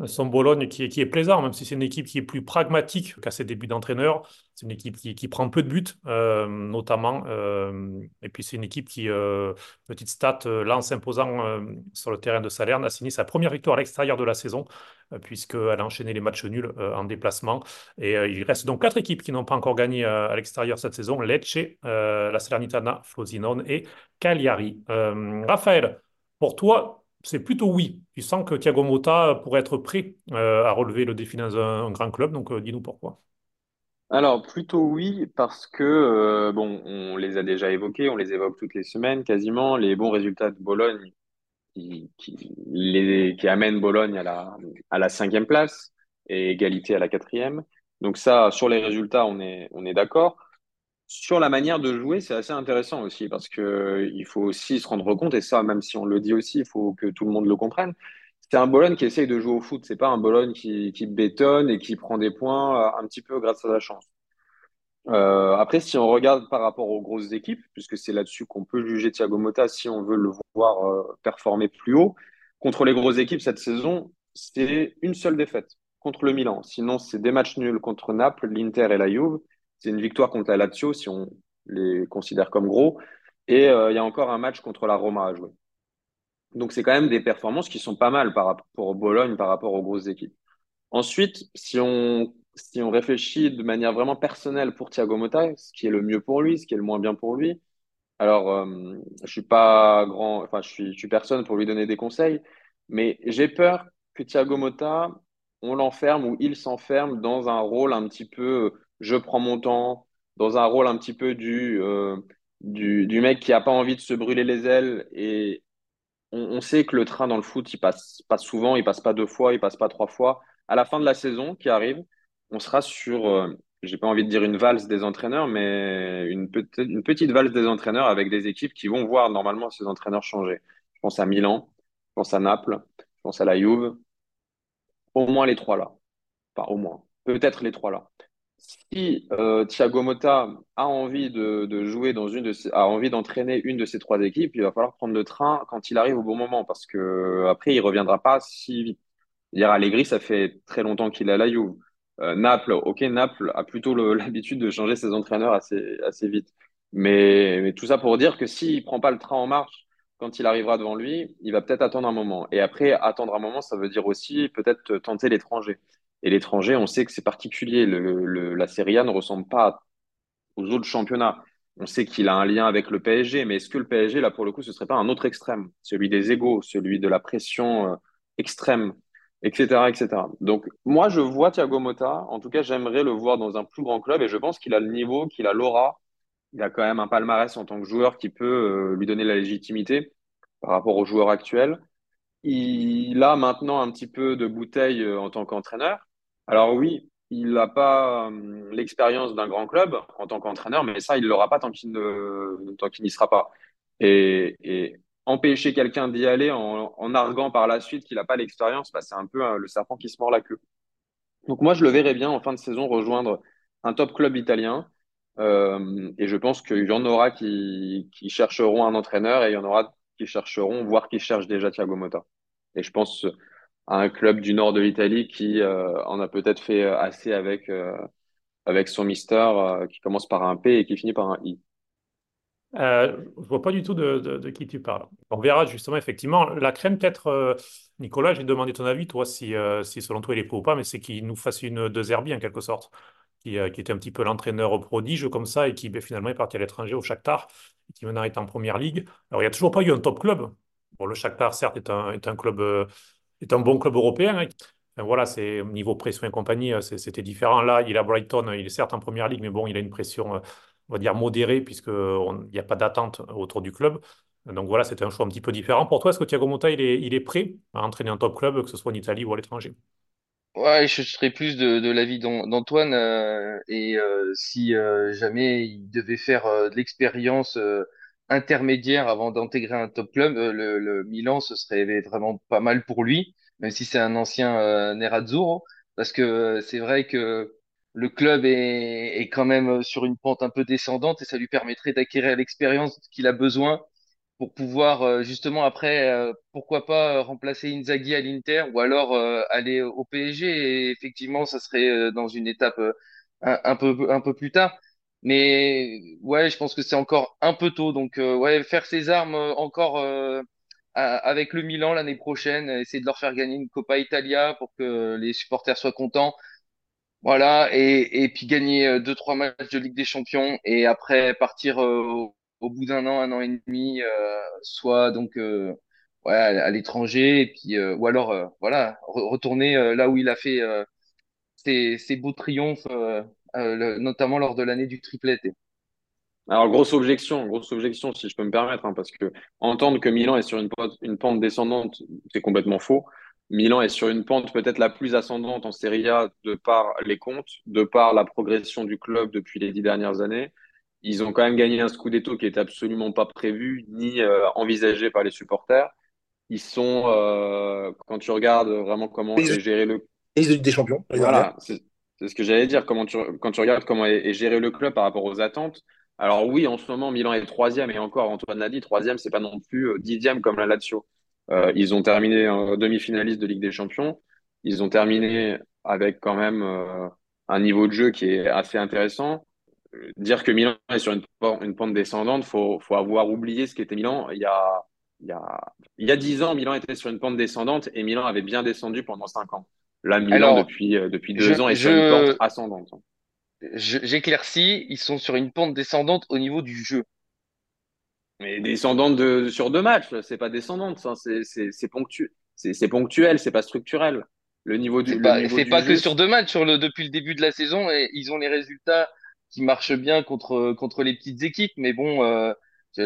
Son Bologne qui est, plaisant, même si c'est une équipe qui est plus pragmatique qu'à ses débuts d'entraîneur. C'est une équipe qui, prend peu de buts, euh, notamment. euh, et puis c'est une équipe qui, euh, petite stat, là en s'imposant sur le terrain de Salerne, a signé sa première victoire à l'extérieur de la saison, puisqu'elle a enchaîné les matchs nuls euh, en déplacement. Et euh, il reste donc quatre équipes qui n'ont pas encore gagné euh, à l'extérieur cette saison. Lecce, euh, la Salernitana, Frosinone et Cagliari. Euh, Raphaël, pour toi, c'est plutôt oui. Tu sens que Thiago Motta pourrait être prêt euh, à relever le défi dans un, grand club, donc euh, dis-nous pourquoi. Alors, plutôt oui, parce que, euh, bon, on les a déjà évoqués, on les évoque toutes les semaines quasiment, les bons résultats de Bologne qui, amènent Bologne à la, cinquième place et égalité à la quatrième. Donc ça, sur les résultats, on est, d'accord. Sur la manière de jouer, c'est assez intéressant aussi parce que il faut aussi se rendre compte, et ça, même si on le dit aussi, il faut que tout le monde le comprenne. C'est un Bologne qui essaye de jouer au foot. C'est pas un Bologne qui, bétonne et qui prend des points euh, un petit peu grâce à la chance. Euh, après, si on regarde par rapport aux grosses équipes, puisque c'est là-dessus qu'on peut juger Thiago Motta si on veut le voir euh, performer plus haut, contre les grosses équipes cette saison, c'est une seule défaite contre le Milan. Sinon, c'est des matchs nuls contre Naples, l'Inter et la Juve. C'est une victoire contre la Lazio si on les considère comme gros. Et euh, il y a encore un match contre la Roma à jouer. Donc, c'est quand même des performances qui sont pas mal par Bologne, par rapport aux grosses équipes. Ensuite, si on, si on réfléchit de manière vraiment personnelle pour Thiago Motta, ce qui est le mieux pour lui, ce qui est le moins bien pour lui, alors euh, je suis pas grand, enfin je suis, personne pour lui donner des conseils, mais j'ai peur que Thiago Motta, on l'enferme ou il s'enferme dans un rôle un petit peu, je prends mon temps, dans un rôle un petit peu du, euh, du, mec qui a pas envie de se brûler les ailes et on, on sait que le train dans le foot, il passe pas souvent, il passe pas deux fois, il passe pas trois fois. À la fin de la saison qui arrive, on sera sur, euh, j'ai pas envie de dire une valse des entraîneurs, mais une, petite valse des entraîneurs avec des équipes qui vont voir normalement ces entraîneurs changer. Je pense à Milan, je pense à Naples, je pense à la Juve, au moins les trois là. Pas au moins, peut-être les trois là. Si euh, Thiago Motta a envie de, de jouer dans une de ces- a envie d'entraîner une de ces trois équipes, il va falloir prendre le train quand il arrive au bon moment parce que euh, après il reviendra pas si vite. Hier, Allegri, ça fait très longtemps qu'il est à la Juve. Euh, Naples, ok, Naples a plutôt l'habitude de changer ses entraîneurs assez, vite. Mais, tout ça pour dire que s'il prend pas le train en marche quand il arrivera devant lui, il va peut-être attendre un moment. Et après, attendre un moment, ça veut dire aussi peut-être tenter l'étranger. Et l'étranger, on sait que c'est particulier. La Serie A ne ressemble pas aux autres championnats. On sait qu'il a un lien avec le PSG, mais est-ce que le PSG, là, pour le coup, ce serait pas un autre extrême, celui des égaux, celui de la pression euh, extrême, etc., etc. Donc, moi, je vois Thiago Motta, en tout cas, j'aimerais le voir dans un plus grand club, et je pense qu'il a le niveau, qu'il a l'aura, il a quand même un palmarès en tant que joueur qui peut euh, lui donner la légitimité par rapport aux joueurs actuels. Il a maintenant un petit peu de bouteille euh, en tant qu'entraîneur. Alors oui, il n'a pas euh, l'expérience d'un grand club en tant qu'entraîneur, mais ça, il ne l'aura pas tant qu'il n'y sera pas. Et empêcher quelqu'un d'y aller en, arguant par la suite qu'il n'a pas l'expérience, bah, c'est un peu euh, le serpent qui se mord la queue. Donc moi, je le verrais bien en fin de saison rejoindre un top club italien. Euh, et je pense qu'il y en aura qui, chercheront un entraîneur et il y en aura qui chercheront, voire qui cherchent déjà Thiago Motta. Et je pense à un club du nord de l'Italie qui euh, en a peut-être fait assez avec, avec son mister qui commence par un P et qui finit par un I. Euh, je vois pas du tout de, qui tu parles. On verra justement, effectivement. La crème, peut-être, euh, Nicolas, j'ai demandé ton avis, toi, si, euh, selon toi il est pro ou pas, mais c'est qu'il nous fasse une De Zerbi en quelque sorte, qui, était un petit peu l'entraîneur prodige comme ça et qui ben, finalement est parti à l'étranger au Shakhtar, et qui maintenant est en première ligue. Alors, il n'y a toujours pas eu un top club. Bon, le Shakhtar, certes, est un, club, est un bon club européen. hein. Voilà, c'est au niveau pression et compagnie, c'était différent. Là, il a Brighton, il est certes en première ligue, mais bon, il a une pression. On va dire modéré, puisqu'il n'y a pas d'attente autour du club. Donc voilà, c'était un choix un petit peu différent. Pour toi, est-ce que Thiago Motta, il est, prêt à entraîner un top club, que ce soit en Italie ou à l'étranger? Ouais, je serais plus de, l'avis d'An- d'Antoine euh, et euh, si euh, jamais il devait faire de l'expérience intermédiaire avant d'intégrer un top club, le, le Milan ce serait vraiment pas mal pour lui, même si c'est un ancien Nerazzurro, parce que c'est vrai que le club est, est quand même sur une pente un peu descendante et ça lui permettrait d'acquérir l'expérience qu'il a besoin pour pouvoir euh, justement après, euh, pourquoi pas euh, remplacer Inzaghi à l'Inter ou alors euh, aller au PSG. Et effectivement, ça serait euh, dans une étape euh, un, un peu un peu plus tard. Mais ouais, je pense que c'est encore un peu tôt. Donc euh, ouais, faire ses armes euh, encore euh, avec le Milan l'année prochaine, essayer de leur faire gagner une Coppa Italia pour que les supporters soient contents. Voilà, et, et puis gagner euh, deux, trois matchs de Ligue des Champions et après partir euh, au, bout d'un an, un an et demi, euh, soit donc à, l'étranger, et puis ou alors voilà, re- retourner là où il a fait ses, ses beaux triomphes, notamment lors de l'année du triplet. Alors, grosse objection, grosse objection, si je peux me permettre, hein, parce que entendre que Milan est sur une une pente descendante, c'est complètement faux. Milan est sur une pente peut-être la plus ascendante en Serie A de par les comptes, de par la progression du club depuis les dix dernières années. Ils ont quand même gagné un Scudetto qui était absolument pas prévu ni euh, envisagé par les supporters. Ils sont, euh, quand tu regardes vraiment comment Ils est géré le ils ont des champions. voilà, c'est ce que j'allais dire. Comment tu, quand tu regardes comment est, est géré le club par rapport aux attentes. Alors oui, en ce moment, Milan est troisième et encore, Antoine l'a dit, troisième, c'est pas non plus euh, dixième comme la Lazio. Euh, ils ont terminé en demi-finaliste de Ligue des Champions. Ils ont terminé avec quand même euh, un niveau de jeu qui est assez intéressant. Euh, Dire que Milan est sur une, pen- une pente descendante, faut, faut avoir oublié ce qu'était Milan. Il y a, il y a, il y a dix ans, Milan était sur une pente descendante et Milan avait bien descendu pendant cinq ans. Là, Milan, Alors, depuis, euh, depuis je, deux ans, est sur une pente ascendante. j'éclaircis, ils sont sur une pente descendante au niveau du jeu. Mais descendante de, sur deux matchs, c'est pas descendante, ça, c'est, c'est, c'est ponctu, c'est, c'est ponctuel, c'est pas structurel. Le niveau du, C'est pas, du que sur deux matchs sur le, depuis le début de la saison et ils ont les résultats qui marchent bien contre, contre les petites équipes. Mais bon, euh,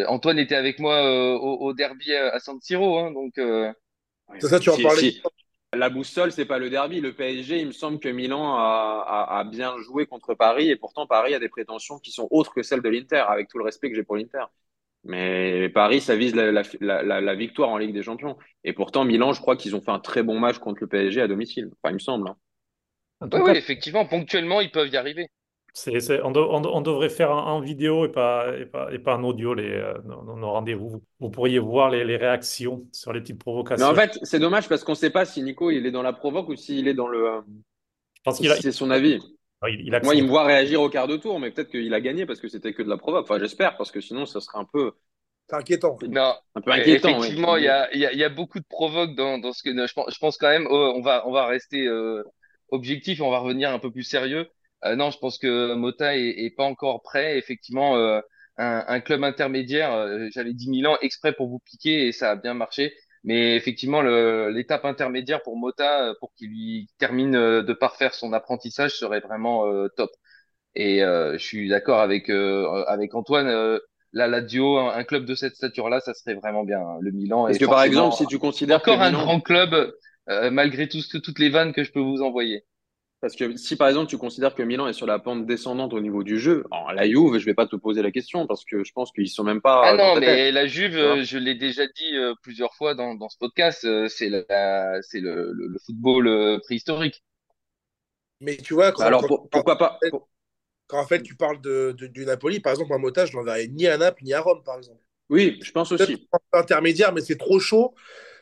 Antoine était avec moi euh, au, au derby à, San Siro, hein, donc euh, C'est ça, tu en parlais. si, la boussole, c'est pas le derby. Le PSG, il me semble que Milan a, a, a bien joué contre Paris et pourtant Paris a des prétentions qui sont autres que celles de l'Inter, avec tout le respect que j'ai pour l'Inter. Mais Paris, ça vise la, la, la, victoire en Ligue des Champions. Et pourtant, Milan, je crois qu'ils ont fait un très bon match contre le PSG à domicile. Enfin, il me semble. hein. Oui, effectivement, ponctuellement, ils peuvent y arriver. on, de- on de- on devrait faire en, vidéo et pas, et pas, et pas en audio les, euh, nos, rendez-vous. Vous, vous pourriez voir les, les réactions sur les petites Mais en provocations. fait, c'est dommage parce qu'on ne sait pas si Nico, il est dans la provoque ou s'il est dans le, euh, Je pense qu'il a, c'est son avis. Il, il Moi, il me voit réagir au quart de tour, mais peut-être qu'il a gagné parce que c'était que de la provoque. Enfin, j'espère, parce que sinon, ça serait un peu, C'est inquiétant. Non, un peu inquiétant. effectivement, il y a, il y a, il y a beaucoup de provoques dans, dans ce que je pense, je pense quand même, oh, on va, on va rester euh, objectif et on va revenir un peu plus sérieux. Euh, non, je pense que Mota est, est pas encore prêt. Effectivement, euh, un, un club intermédiaire, euh, j'avais dit Milan exprès pour vous piquer et ça a bien marché. Mais effectivement, l'étape intermédiaire pour Mota, euh, pour qu'il lui termine euh, de parfaire son apprentissage, serait vraiment euh, top. Et euh, je suis d'accord avec euh, avec Antoine. euh, la Lazio, un, un club de cette stature-là, ça serait vraiment bien. hein. Le Milan Parce est que par exemple, si tu considères que encore un Milan, grand club, euh, malgré tout ce que toutes les vannes que je peux vous envoyer. Parce que si par exemple tu considères que Milan est sur la pente descendante au niveau du jeu, alors, la Juve, je vais pas te poser la question parce que je pense qu'ils sont même pas Ah dans non, ta tête. mais la Juve, je l'ai déjà dit euh, plusieurs fois dans, dans ce podcast, euh, c'est c'est le, le, le football euh, préhistorique. Mais tu vois, quand, alors quand, pour- pourquoi pas pour- quand, en fait tu parles de, de- du Napoli, par exemple, un Mota, je l'enverrais ni à Naples ni à Rome, par exemple. Oui, je pense aussi. un peu intermédiaire, mais c'est trop chaud.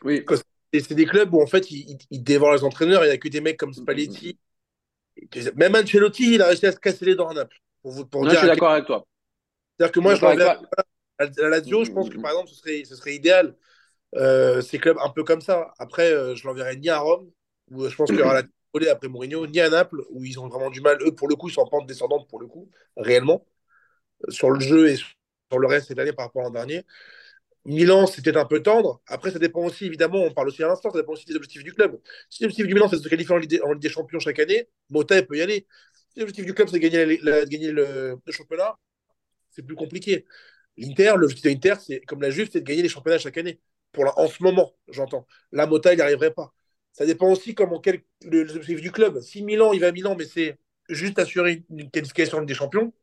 Oui. C'est des clubs où en fait ils, ils- ils dévorent les entraîneurs. Il n'y a que des mecs comme Spalletti. Même Ancelotti, il a réussi à se casser les dents à Naples. Pour, vous- pour Non, je dire suis à quel- d'accord avec toi. C'est-à-dire que Je moi, suis je toi. à la Lazio, je pense que par exemple, ce serait, ce serait idéal. Euh, ces clubs un peu comme ça. Après, euh, je l'enverrai ni à Rome, où euh, je pense qu'il y aura la collée après Mourinho, ni à Naples, où ils ont vraiment du mal. Eux, pour le coup, ils sont en pente descendante, pour le coup, réellement, euh, sur le jeu et sur le reste cette année par rapport à l'an dernier. Milan, c'était un peu tendre. Après, ça dépend aussi, évidemment, on parle aussi à l'instant, ça dépend aussi des objectifs du club. Si l'objectif du Milan, c'est de se qualifier en Ligue des, Champions chaque année, Mota, peut y aller. Si l'objectif du club, c'est de gagner, le, championnat, c'est plus compliqué. L'Inter, l'objectif de l'Inter, c'est comme la Juve, c'est de gagner les championnats chaque année. Pour la- en ce moment, j'entends. La Mota, il n'y arriverait pas. Ça dépend aussi comment quel, le, du club. Si Milan, il va à Milan, mais c'est juste assurer une, une qualification en Ligue des Champions,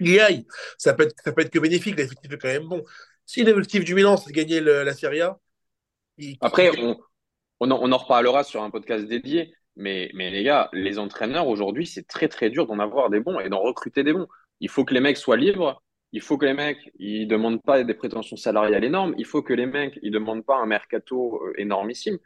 il y aille. Ça peut être, ça peut être que bénéfique. L'effectif est quand même bon. Si l'objectif du Milan, c'est de gagner le- la Serie A, il- Après, on, on en, on en reparlera sur un podcast dédié, mais, mais les gars, les entraîneurs aujourd'hui, c'est très très dur d'en avoir des bons et d'en recruter des bons. Il faut que les mecs soient libres, il faut que les mecs, ils demandent pas des prétentions salariales énormes. Il faut que les mecs, ils demandent pas un mercato euh, énormissime.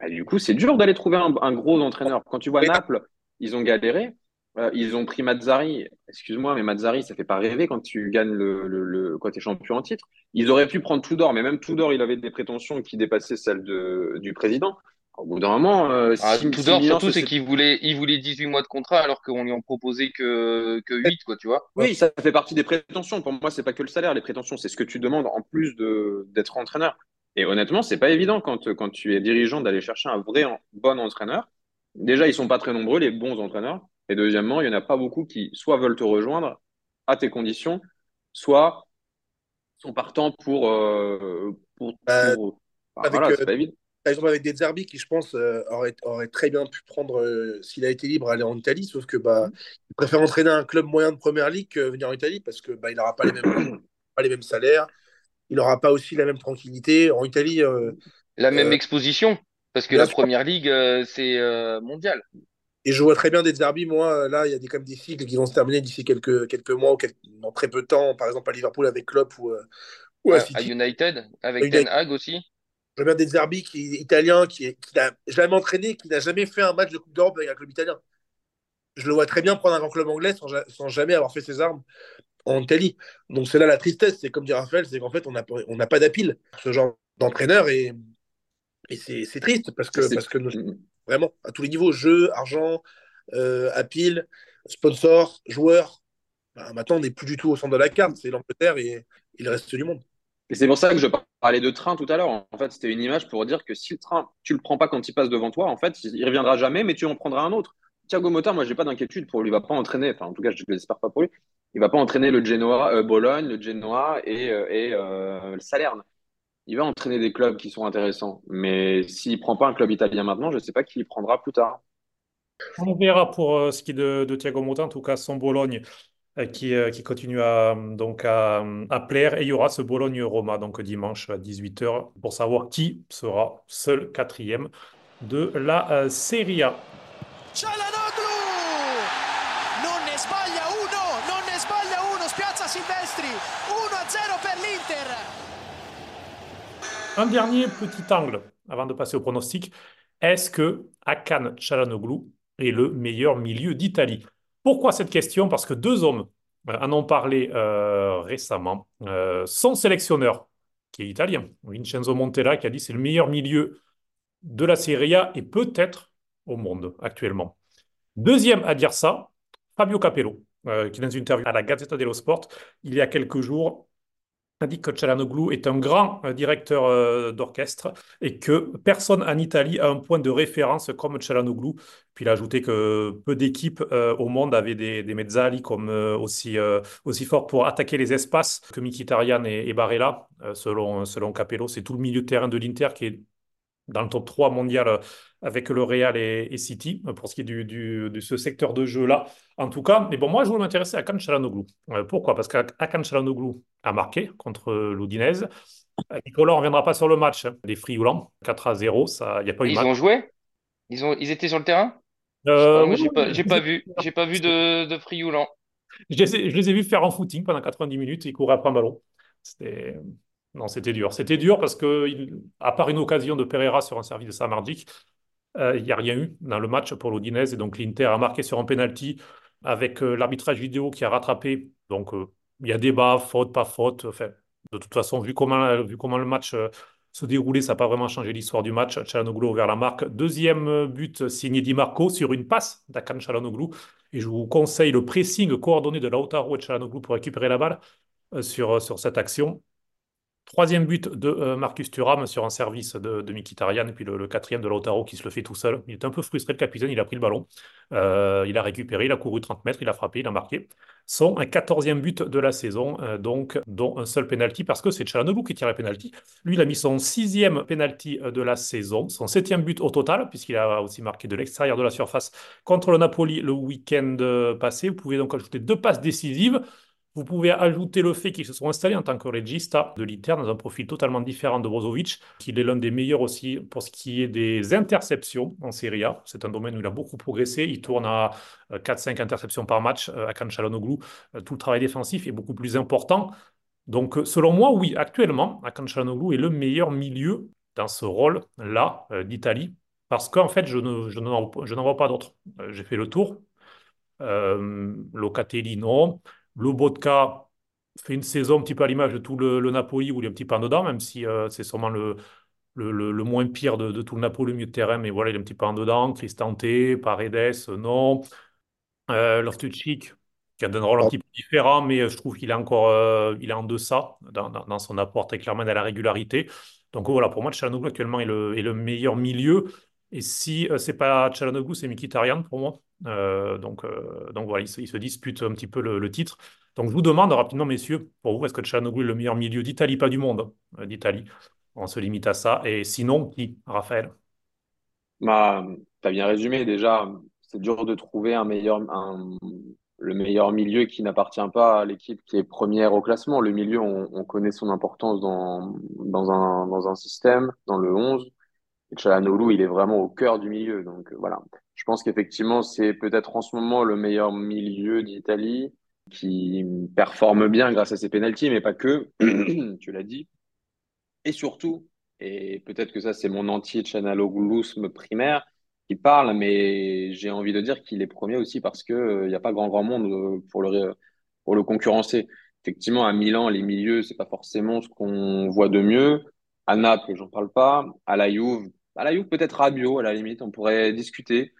Bah, du coup, c'est dur d'aller trouver un, un gros entraîneur. Quand tu vois Naples, ils ont galéré. Euh, ils ont pris Mazzari. Excuse-moi, mais Mazzari, ça fait pas rêver quand tu gagnes le, le, le quand es champion en titre. Ils auraient pu prendre Tudor, mais même Tudor, il avait des prétentions qui dépassaient celles de, du président. Au bout d'un moment, euh, Ah, Tudor, surtout, c'est qu'il voulait, il voulait 18 mois de contrat alors qu'on lui en proposait que, que 8, quoi, tu vois. Oui, ça fait partie des prétentions. Pour moi, c'est pas que le salaire. Les prétentions, c'est ce que tu demandes en plus d'être entraîneur. Et honnêtement, c'est pas évident quand, quand tu es dirigeant d'aller chercher un vrai bon entraîneur. Déjà, ils sont pas très nombreux, les bons entraîneurs. Et deuxièmement, il y en a pas beaucoup qui soit veulent te rejoindre à tes conditions, soit sont partants pour, euh, pour, pour- enfin, avec, voilà, euh, c'est pas évident. Par exemple, avec Des Zerbi, qui je pense euh, aurait, aurait très bien pu prendre, euh, s'il a été libre, aller en Italie, sauf que bah, il préfère entraîner un club moyen de première ligue que venir en Italie parce que bah, il n'aura pas les mêmes, pas les mêmes salaires, il n'aura pas aussi la même tranquillité. En Italie, euh, La même exposition, parce que la sûr. première ligue, euh, c'est euh, mondial. Et je vois très bien Des Zerbi, moi, euh, là, il y a des, quand même des cycles qui vont se terminer d'ici quelques, quelques mois ou quelques- dans très peu de temps, par exemple à Liverpool avec Klopp ou, euh, ou à À. United, avec United. Ten Hag aussi. Je vois bien Des Zerbi, qui est italien, qui qui n'a jamais entraîné, qui n'a jamais fait un match de Coupe d'Europe avec un club italien. Je le vois très bien prendre un grand club anglais sans, sans jamais avoir fait ses armes en Italie. Donc c'est là la tristesse, c'est comme dit Raphaël, c'est qu'en fait on n'a on pas d'appel pour ce genre d'entraîneur et, et c'est triste parce que, parce que vraiment à tous les niveaux, jeu, argent, euh, sponsor, joueur, bah, maintenant on n'est plus du tout au centre de la carte, c'est l'Angleterre et, le reste du monde. Et c'est pour ça que je parlais de train tout à l'heure. En fait, c'était une image pour dire que si le train, tu le prends pas quand il passe devant toi, en fait, il reviendra jamais, mais tu en prendras un autre. Thiago Motta, moi, j'ai pas d'inquiétude pour lui. Il va pas entraîner, enfin, en tout cas, je l'espère pas pour lui. Il va pas entraîner le Genoa, euh, Bologne, le Genoa et, euh, et euh, le Salerne. Il va entraîner des clubs qui sont intéressants. Mais s'il prend pas un club italien maintenant, je sais pas qui il prendra plus tard. On verra pour euh, ce qui est de, de Thiago Motta, en tout cas son Bologne euh, qui, euh, qui continue à, donc à, à plaire. Et il y aura ce Bologne-Roma donc dimanche à 18h pour savoir qui sera seul quatrième de la euh, Serie A. Cialanoglu! Non ne sbaglia uno, non ne sbaglia uno, spiazza Silvestri. 1-0 per l'Inter. Un dernier petit angle avant de passer au pronostic. Est-ce que Hakan Çalhanoğlu est le meilleur milieu d'Italie? Pourquoi cette question? Parce que deux hommes euh, en ont parlé euh, récemment. Euh, son sélectionneur, qui est italien, Vincenzo Montella, qui a dit c'est le meilleur milieu de la Serie A et peut-être au monde actuellement. Deuxième à dire ça, Fabio Capello, qui dans une interview à la Gazzetta dello Sport il y a quelques jours a que Çalhanoğlu est un grand euh, directeur euh, d'orchestre et que personne en Italie a un point de référence comme Çalhanoğlu. Puis il a ajouté que peu d'équipes euh, au monde avaient des, des mezzali comme aussi, aussi forts pour attaquer les espaces que Mkhitaryan et, et Barella. Selon, selon Capello, c'est tout le milieu terrain de l'Inter qui est dans le top 3 mondial euh, avec le Real et, et City, euh, pour ce qui est du, du- de ce secteur de jeu-là, en tout cas. Mais bon, moi, je voulais m'intéresser à Hakan Çalhanoğlu. Euh, pourquoi? Parce qu'Hakan Çalhanoğlu a marqué contre. Euh, Nicolas, on ne reviendra pas sur le match. hein. Les Frioulans, 4 à 0, il n'y a pas eu Ils match. ont joué? Ils ont, ils étaient sur le terrain? Euh, oui, j'ai pas, oui, pas vu, j'ai pas vu de, de Frioulan. Je les ai, je les ai vus faire en footing pendant 90 minutes, ils couraient après un ballon. C'était... Non, c'était dur. C'était dur parce que, à part une occasion de Pereira sur un service de Samardzic, euh, il n'y a rien eu dans le match pour l'Udinese. Et donc, l'Inter a marqué sur un penalty avec euh, l'arbitrage vidéo qui a rattrapé. Donc, euh, il y a débat, faute, pas faute. Enfin, de toute façon, vu comment, le match se déroulait, ça n'a pas vraiment changé l'histoire du match. Çalhanoğlu a ouvert la marque. Deuxième but signé Di Marco sur une passe d'Hakan Çalhanoğlu. Et je vous conseille le pressing coordonné de Lautaro et Çalhanoğlu pour récupérer la balle sur cette action. Troisième but de euh, Marcus Thuram sur un service de, de Mkhitaryan, et puis le, quatrième de Lautaro qui se le fait tout seul. Il est un peu frustré, le capitaine, il a pris le ballon, Euh, il a récupéré, il a couru 30 mètres, il a frappé, il a marqué. Son quatorzième but de la saison, euh, donc dont un seul penalty, parce que c'est Çalhanoğlu qui tire les penalty. Lui, il a mis son sixième penalty de la saison, son septième but au total, puisqu'il a aussi marqué de l'extérieur de la surface contre le Napoli le week-end passé. Vous pouvez donc ajouter deux passes décisives. Vous pouvez ajouter le fait qu'ils se sont installés en tant que regista de l'Inter dans un profil totalement différent de Brozovic, qu'il est l'un des meilleurs aussi pour ce qui est des interceptions en Serie A. C'est un domaine où il a beaucoup progressé. Il tourne à 4-5 interceptions par match à Calcianoglu. Tout le travail défensif est beaucoup plus important. Donc, selon moi, oui, actuellement, Akanchalanoglu est le meilleur milieu dans ce rôle-là d'Italie, parce qu'en fait, je n'en je vois pas d'autres. J'ai fait le tour. Euh, Locatelli, non. Lobotka fait une saison un petit peu à l'image de tout le, Napoli où il est un petit peu en dedans, même si euh, c'est sûrement le, le, moins pire de, tout le Napoli, le milieu de terrain, mais voilà, il est un petit peu en dedans. Cristante, Paredes, non. Euh, qui a un rôle un petit peu différent, mais je trouve qu'il est encore euh, il est en deçà dans, dans, son apport très clairement dans la régularité. Donc voilà, pour moi, Chalanoglu actuellement est le, est le meilleur milieu. Et si ce c'est pas Chalanoglu, c'est Mkhitaryan pour moi. Euh, donc, euh, donc voilà, il se, dispute un petit peu le, titre. Donc je vous demande rapidement, messieurs, pour vous, est-ce que Chalanoglu est le meilleur milieu d'Italie, pas du monde, hein, d'Italie On se limite à ça. Et sinon, qui? Raphaël? Bah, Tu as bien résumé déjà. C'est dur de trouver un meilleur, le meilleur milieu qui n'appartient pas à l'équipe qui est première au classement. Le milieu, on, connaît son importance dans, dans, un, dans un système, dans le 11. Et Chalanoglu, il est vraiment au cœur du milieu. Donc voilà. Je pense qu'effectivement, c'est peut-être en ce moment le meilleur milieu d'Italie qui performe bien grâce à ses pénalties, mais pas que, tu l'as dit. Et surtout, et peut-être que ça c'est mon entier chanaloglousme primaire qui parle, mais j'ai envie de dire qu'il est premier aussi parce qu'il euh, n'y a pas grand grand monde euh, pour le, pour le concurrencer. Effectivement, à Milan, les milieux, c'est pas forcément ce qu'on voit de mieux. À Naples, j'en parle pas. À la Juve, à la Juve peut-être Rabiot, à la limite, on pourrait discuter.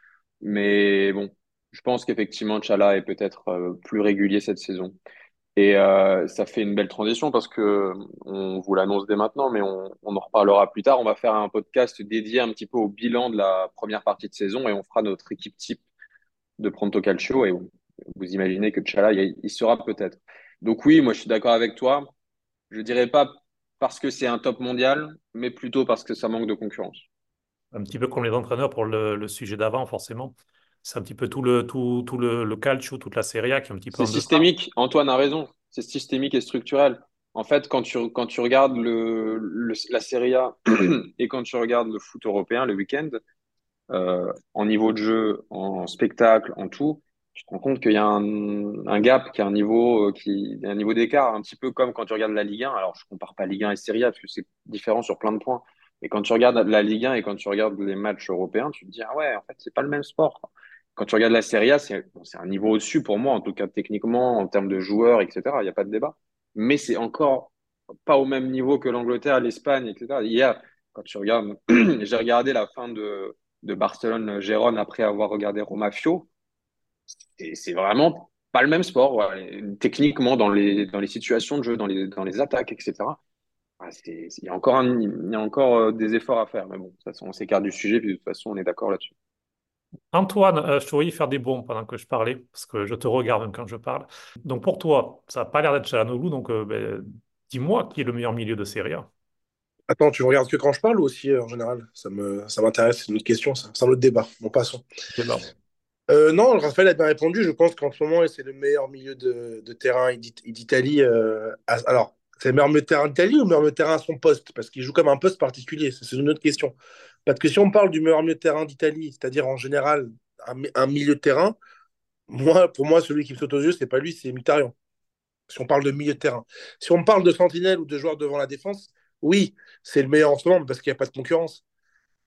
Mais bon, je pense qu'effectivement, Chala est peut-être euh, plus régulier cette saison. Et euh, ça fait une belle transition parce que on vous l'annonce dès maintenant, mais on, en reparlera plus tard. On va faire un podcast dédié un petit peu au bilan de la première partie de saison et on fera notre équipe type de Pronto Calcio. Et vous imaginez que Chala, il, il sera peut-être. Donc oui, moi je suis d'accord avec toi. Je dirais pas parce que c'est un top mondial, mais plutôt parce que ça manque de concurrence un petit peu comme les entraîneurs pour le, sujet d'avant, forcément. C'est un petit peu tout le, tout, tout le, le calcio, toute la Serie A qui est un petit peu. C'est systémique. Antoine a raison. C'est systémique et structurel. En fait, quand tu, quand tu regardes le, la Serie A et quand tu regardes le foot européen le week-end, euh, en niveau de jeu, en spectacle, en tout, tu te rends compte qu'il y a un, un, gap, qu'il y a un niveau, euh, qui, un niveau d'écart, un petit peu comme quand tu regardes la Ligue 1. Alors, je compare pas Ligue 1 et Serie A parce que c'est différent sur plein de points. Et quand tu regardes la Ligue 1 et quand tu regardes les matchs européens, tu te dis, ah ouais, en fait, c'est pas le même sport. Quand tu regardes la Serie A, c'est un niveau au-dessus pour moi, en tout cas techniquement, en termes de joueurs, etc. Il n'y a pas de débat. Mais c'est encore pas au même niveau que l'Angleterre, l'Espagne, etc. Hier, quand tu regardes, j'ai regardé la fin de, de Barcelone-Gérone après avoir regardé Romafio. C'est vraiment pas le même sport, techniquement, dans les, dans les situations de jeu, dans les, dans les attaques, etc. Ah, il y a encore, il y a encore euh, des efforts à faire, mais bon, de toute façon, on s'écarte du sujet, puis de toute façon, on est d'accord là-dessus. Antoine, euh, je te voyais faire des bons pendant que je parlais, parce que je te regarde quand je parle. Donc pour toi, ça n'a pas l'air d'être Chalanoglu, donc euh, ben, dis-moi qui est le meilleur milieu de Serie A. Attends, tu me regardes que quand je parle ou aussi en général? Ça me, ça m'intéresse, c'est une autre question, ça. c'est un autre débat. Bon, passons. Débat. non, Raphaël a bien répondu. Je pense qu'en ce moment, c'est le meilleur milieu de, de terrain d'Italie. alors, c'est le meilleur terrain d'Italie ou le meilleur terrain à son poste? Parce qu'il joue comme un poste particulier. C'est une autre question. Parce que si on parle du meilleur milieu terrain d'Italie, c'est-à-dire en général un, milieu de terrain, moi, pour moi, celui qui me saute aux yeux, c'est pas lui, c'est Mkhitaryan. Si on parle de milieu de terrain. Si on parle de sentinelle ou de joueur devant la défense, oui, c'est le meilleur en ce moment parce qu'il n'y a pas de concurrence.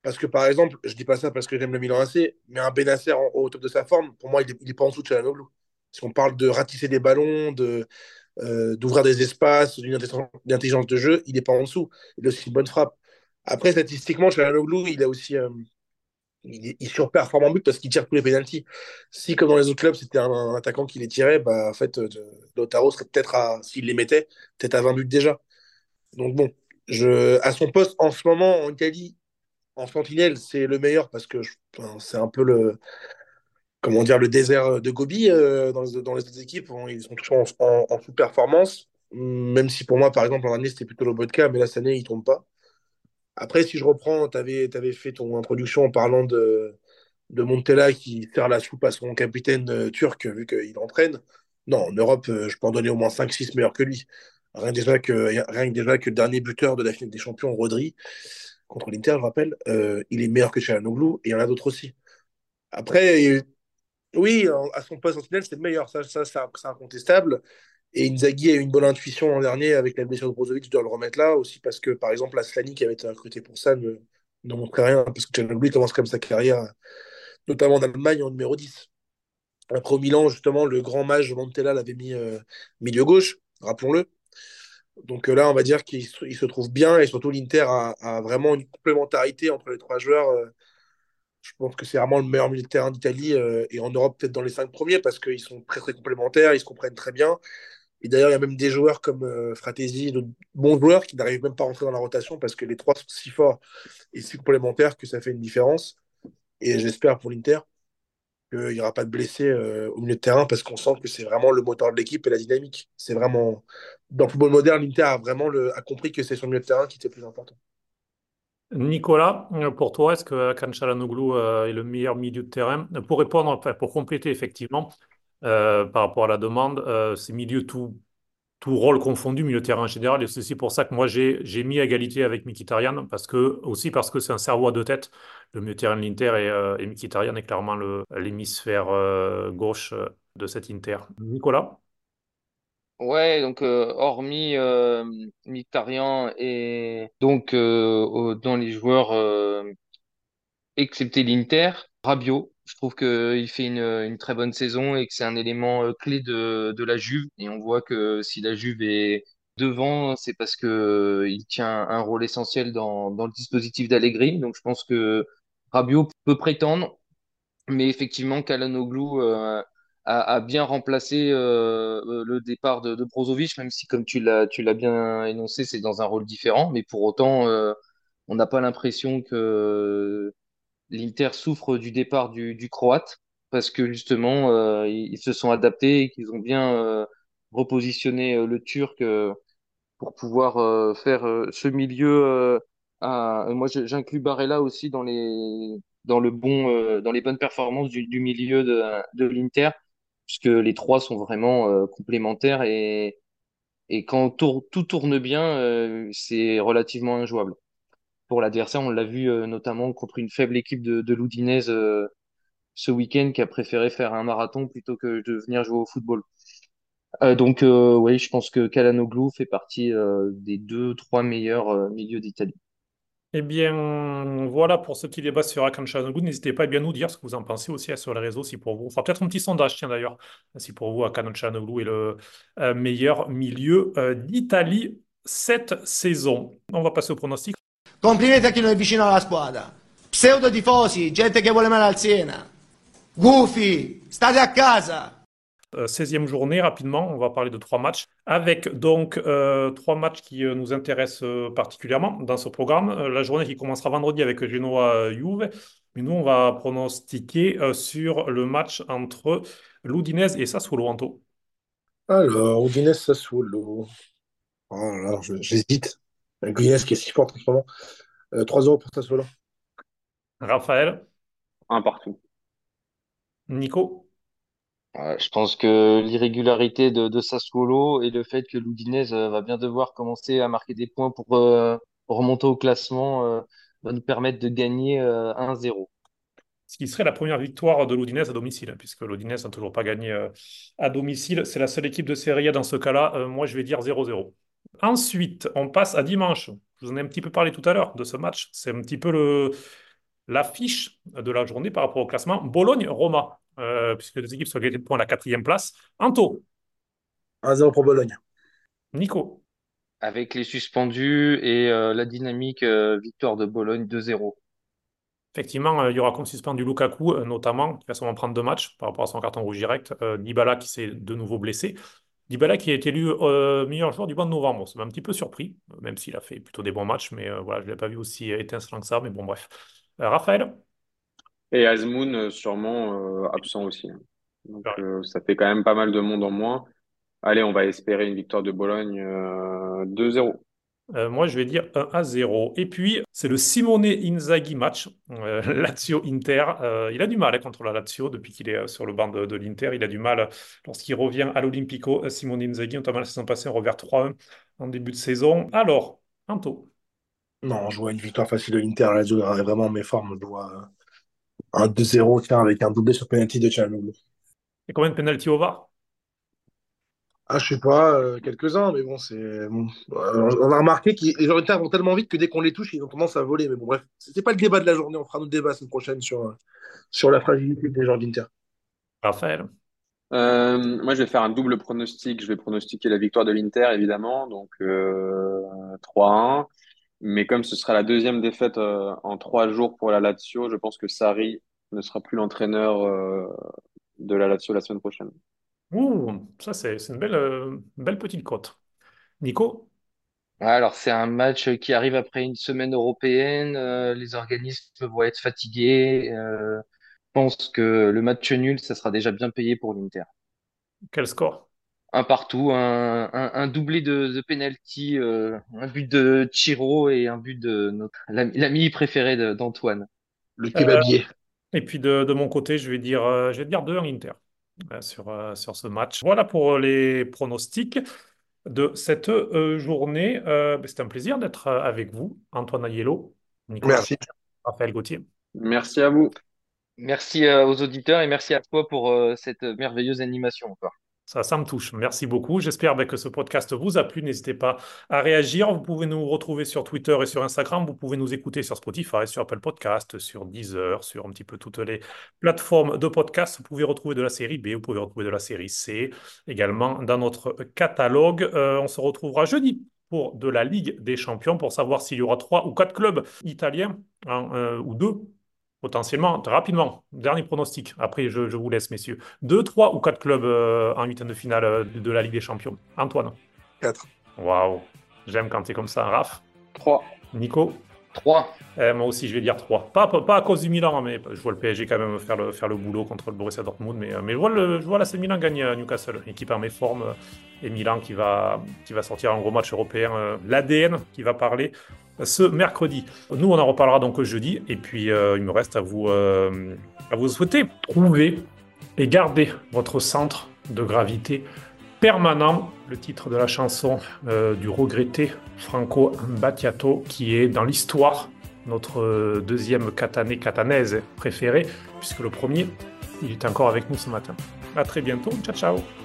Parce que par exemple, je dis pas ça parce que j'aime le Milan AC, mais un Benacer au top de sa forme, pour moi, il n'est pas en dessous de Chalanoglu. Si on parle de ratisser des ballons, de, euh, d'ouvrir des espaces, d'une intelligence de jeu, il n'est pas en dessous. Il a aussi une bonne frappe. Après, statistiquement, Chalanoglu, il a aussi. Euh, il, surperforme en but parce qu'il tire tous les pénalties. Si, comme dans les autres clubs, c'était un, attaquant qui les tirait, bah, en fait, euh, Lautaro serait peut-être à, s'il les mettait, peut-être à 20 buts déjà. Donc bon, je, à son poste en ce moment en Italie, en sentinelle, c'est le meilleur parce que c'est un peu le, comment dire, le désert de Gobi euh, dans, les, dans, les, autres équipes. Ils sont toujours en, sous-performance. Même si pour moi, par exemple, en année, c'était plutôt le cas, mais là, cette année, il ne tombe pas. Après, si je reprends, tu avais, fait ton introduction en parlant de, de Montella qui sert la soupe à son capitaine euh, turc, vu qu'il entraîne. Non, en Europe, euh, je peux en donner au moins cinq six meilleurs que lui. Rien, déjà que, rien déjà que le dernier buteur de la finale des champions, Rodri, contre l'Inter, je rappelle, il est meilleur que Çalhanoğlu et il y en a d'autres aussi. Après, oui, à son poste en finale, c'est le meilleur, ça, ça c'est incontestable. Et Inzaghi a eu une bonne intuition l'an dernier avec la blessure de Brozovic, je dois le remettre là aussi parce que, par exemple, Aslani qui avait été recruté pour ça ne, ne rien parce que Çalhanoğlu commence comme sa carrière, notamment en Allemagne, en numéro 10. Après Milan, justement, le grand mage Montella l'avait mis euh, milieu gauche, rappelons-le. Donc euh, là, on va dire qu'il se, il se trouve bien et surtout l'Inter a, a, vraiment une complémentarité entre les trois joueurs. Euh, je pense que c'est vraiment le meilleur milieu de terrain d'Italie euh, et en Europe peut-être dans les cinq premiers parce qu'ils sont très très complémentaires, ils se comprennent très bien. Et d'ailleurs, il y a même des joueurs comme euh, Fratesi, de bons joueurs qui n'arrivent même pas à rentrer dans la rotation parce que les trois sont si forts et si complémentaires que ça fait une différence. Et j'espère pour l'Inter qu'il n'y aura pas de blessés euh, au milieu de terrain parce qu'on sent que c'est vraiment le moteur de l'équipe et la dynamique. C'est vraiment dans le football moderne, l'Inter a vraiment compris que c'est son milieu de terrain qui était plus important. Nicolas, pour toi, est-ce que Hakan Çalhanoğlu euh, est le meilleur milieu de terrain? Pour répondre, pour compléter effectivement, euh, par rapport à la demande, euh, c'est milieu tout, tout rôle confondu, milieu de terrain en général, et c'est aussi pour ça que moi j'ai mis égalité avec Mkhitaryan, parce que, aussi parce que c'est un cerveau à deux têtes. Le milieu de terrain de l'Inter et, euh, et Mkhitaryan est clairement l'hémisphère euh, gauche euh, de cet Inter. Nicolas? Ouais, donc euh, hormis euh, Mkhitaryan et donc euh, dans les joueurs euh, excepté l'Inter, Rabiot, je trouve qu'il fait une, une très bonne saison et que c'est un élément euh, clé de, de la Juve. Et on voit que si la Juve est devant, c'est parce que il tient un rôle essentiel dans, dans le dispositif d'Allegri. Donc je pense que Rabiot peut prétendre, mais effectivement, Çalhanoğlu euh, a, a bien remplacé euh, euh, le départ de, de Brozovic, même si, comme tu l'as, bien énoncé, c'est dans un rôle différent. Mais pour autant, euh, on n'a pas l'impression que l'Inter souffre du départ du, du Croate parce que justement, euh, ils, se sont adaptés et qu'ils ont bien euh, repositionné euh, le Turc pour pouvoir faire ce milieu. à... Moi, j'inclus Barella aussi dans les dans le bon euh, dans les bonnes performances du, du milieu de, de l'Inter, puisque les trois sont vraiment euh, complémentaires et et quand tout tourne bien, euh, c'est relativement injouable pour l'adversaire. On l'a vu euh, notamment contre une faible équipe de, de euh, ce week-end qui a préféré faire un marathon plutôt que de venir jouer au football. Euh, donc euh, oui, je pense que Çalhanoğlu fait partie des deux, trois meilleurs milieux d'Italie. Eh bien, voilà pour ce petit débat sur Çalhanoğlu. N'hésitez pas à bien nous dire ce que vous en pensez aussi sur les réseaux, si pour vous. On fera peut-être un petit sondage, tiens d'ailleurs, si pour vous Çalhanoğlu est le euh, meilleur milieu euh, d'Italie cette saison. On va passer au pronostic. Complimenti a chi non è vicino alla squadra. Pseudo tifosi, gente che vuole male al Siena. Gufi, state a casa. Euh, 16e journée, rapidement, on va parler de trois matchs, avec donc euh, trois matchs qui euh, nous intéressent euh, particulièrement dans ce programme. Euh, la journée qui commencera vendredi avec Genoa-Juve, mais nous, on va pronostiquer euh, sur le match entre l'Udinese et Sassuolo, Anto. Alors, Udinese Sassuolo. Oh j'hésite. Udinese qui est si forte en ce moment. Euh, 3-0 pour Sassuolo. Raphaël, Un partout. Nico, Je pense que l'irrégularité de, Sassuolo et le fait que l'Udinese euh, va bien devoir commencer à marquer des points pour euh, remonter au classement euh, va nous permettre de gagner euh, 1-0. ce qui serait la première victoire de l'Udinese à domicile, hein, puisque l'Udinese n'a toujours pas gagné à domicile. C'est la seule équipe de Serie A dans ce cas-là. Moi, je vais dire 0-0. Ensuite, on passe à dimanche. Je vous en ai un petit peu parlé tout à l'heure de ce match. C'est un petit peu l'affiche de la journée par rapport au classement. Bologne-Roma, euh, puisque les deux équipes sont égalité de points à la quatrième place. Anto, 1-0 pour Bologne. Nico, Avec les suspendus et euh, la dynamique, euh, victoire de Bologne 2-0. effectivement, euh, il y aura comme suspendu Lukaku, euh, notamment, qui va sûrement prendre deux matchs par rapport à son carton rouge direct. Euh, Dybala qui s'est de nouveau blessé. Dybala qui a été élu euh, meilleur joueur du mois de novembre. Ça m'a un petit peu surpris, même s'il a fait plutôt des bons matchs, mais euh, voilà, je ne l'ai pas vu aussi étincelant que ça. Mais bon, bref. Euh, Raphaël, Et Azmoun, euh, sûrement euh, absent aussi. hein. Donc, euh, ça fait quand même pas mal de monde en moins. Allez, on va espérer une victoire de Bologne euh, 2-0. Euh, moi, je vais dire 1 à 0. Et puis, c'est le Simone Inzaghi match, euh, Lazio-Inter. Euh, il a du mal hein, contre la Lazio depuis qu'il est sur le banc de, de l'Inter. Il a du mal lorsqu'il revient à l'Olympico. Simone Inzaghi, notamment la saison passée, un revers 3-1 en début de saison. Alors, Anto. Non, je vois une victoire facile de l'Inter. La Lazio est vraiment en mes formes. Je vois un 2-0, tiens, avec un doublé sur penalty de Çalhanoğlu. Et combien de penalty au VAR? Ah, je sais pas, euh, quelques-uns, mais bon, c'est. bon. Euh, on a remarqué que les Argentins vont tellement vite que dès qu'on les touche, ils ont tendance à voler. Mais bon, bref, c'est pas le débat de la journée. On fera notre débat la semaine prochaine sur, euh, sur la fragilité des gens d'Inter. Raphaël. Euh, moi, je vais faire un double pronostic. Je vais pronostiquer la victoire de l'Inter, évidemment, donc euh, 3-1. Mais comme ce sera la deuxième défaite euh, en trois jours pour la Lazio, je pense que Sarri ne sera plus l'entraîneur euh, de la Lazio la semaine prochaine. Ouh, ça, c'est c'est une belle, euh, belle petite cote. Nico? Alors, c'est un match qui arrive après une semaine européenne. euh, les organismes vont être fatigués. euh, je pense que le match nul, ça sera déjà bien payé pour l'Inter. Quel score? Un partout, un, un, un doublé de, de penalty, euh, un but de Chiro et un but de notre l'ami préféré d'Antoine. Le Euh, kebabier. Et puis de, de mon côté, je vais dire, euh, je vais dire 2 en Inter euh, sur, euh, sur ce match. Voilà pour les pronostics de cette journée. Ben, c'était un plaisir d'être avec vous, Antoine Aiello, Nicolas Merci. Raphaël Gauthier. Merci à vous. Merci aux auditeurs et merci à toi pour cette merveilleuse animation encore. Ça, ça me touche. Merci beaucoup. J'espère ben, que ce podcast vous a plu. N'hésitez pas à réagir. Vous pouvez nous retrouver sur Twitter et sur Instagram. Vous pouvez nous écouter sur Spotify, sur Apple Podcast, sur Deezer, sur un petit peu toutes les plateformes de podcast. Vous pouvez retrouver de la série B, vous pouvez retrouver de la série C également dans notre catalogue. Euh, on se retrouvera jeudi pour de la Ligue des Champions pour savoir s'il y aura trois ou quatre clubs italiens euh, ou deux potentiellement, rapidement. Dernier pronostic. Après, je, je vous laisse, messieurs. Deux, trois ou quatre clubs euh, en huitième de finale euh, de, de la Ligue des Champions. Antoine. 4. Waouh. J'aime quand c'est comme ça. Raph. 3. Nico. 3. Eh, moi aussi, je vais dire 3. Pas, à cause du Milan, mais je vois le PSG quand même faire le, faire le boulot contre le Borussia Dortmund. Mais, euh, mais je vois, le, je vois l'AC Milan gagner à Newcastle. Équipe en méforme. euh, Et Milan qui va, qui va sortir un gros match européen. euh, L'ADN qui va parler euh, ce mercredi. Nous, on en reparlera donc jeudi. Et puis, euh, il me reste à vous, euh, à vous souhaiter trouver et garder votre centre de gravité permanent. Le titre de la chanson euh, du regretté Franco Battiato, qui est dans l'histoire notre euh, deuxième catané catanaise préféré, puisque le premier, il est encore avec nous ce matin. À très bientôt. Ciao, ciao.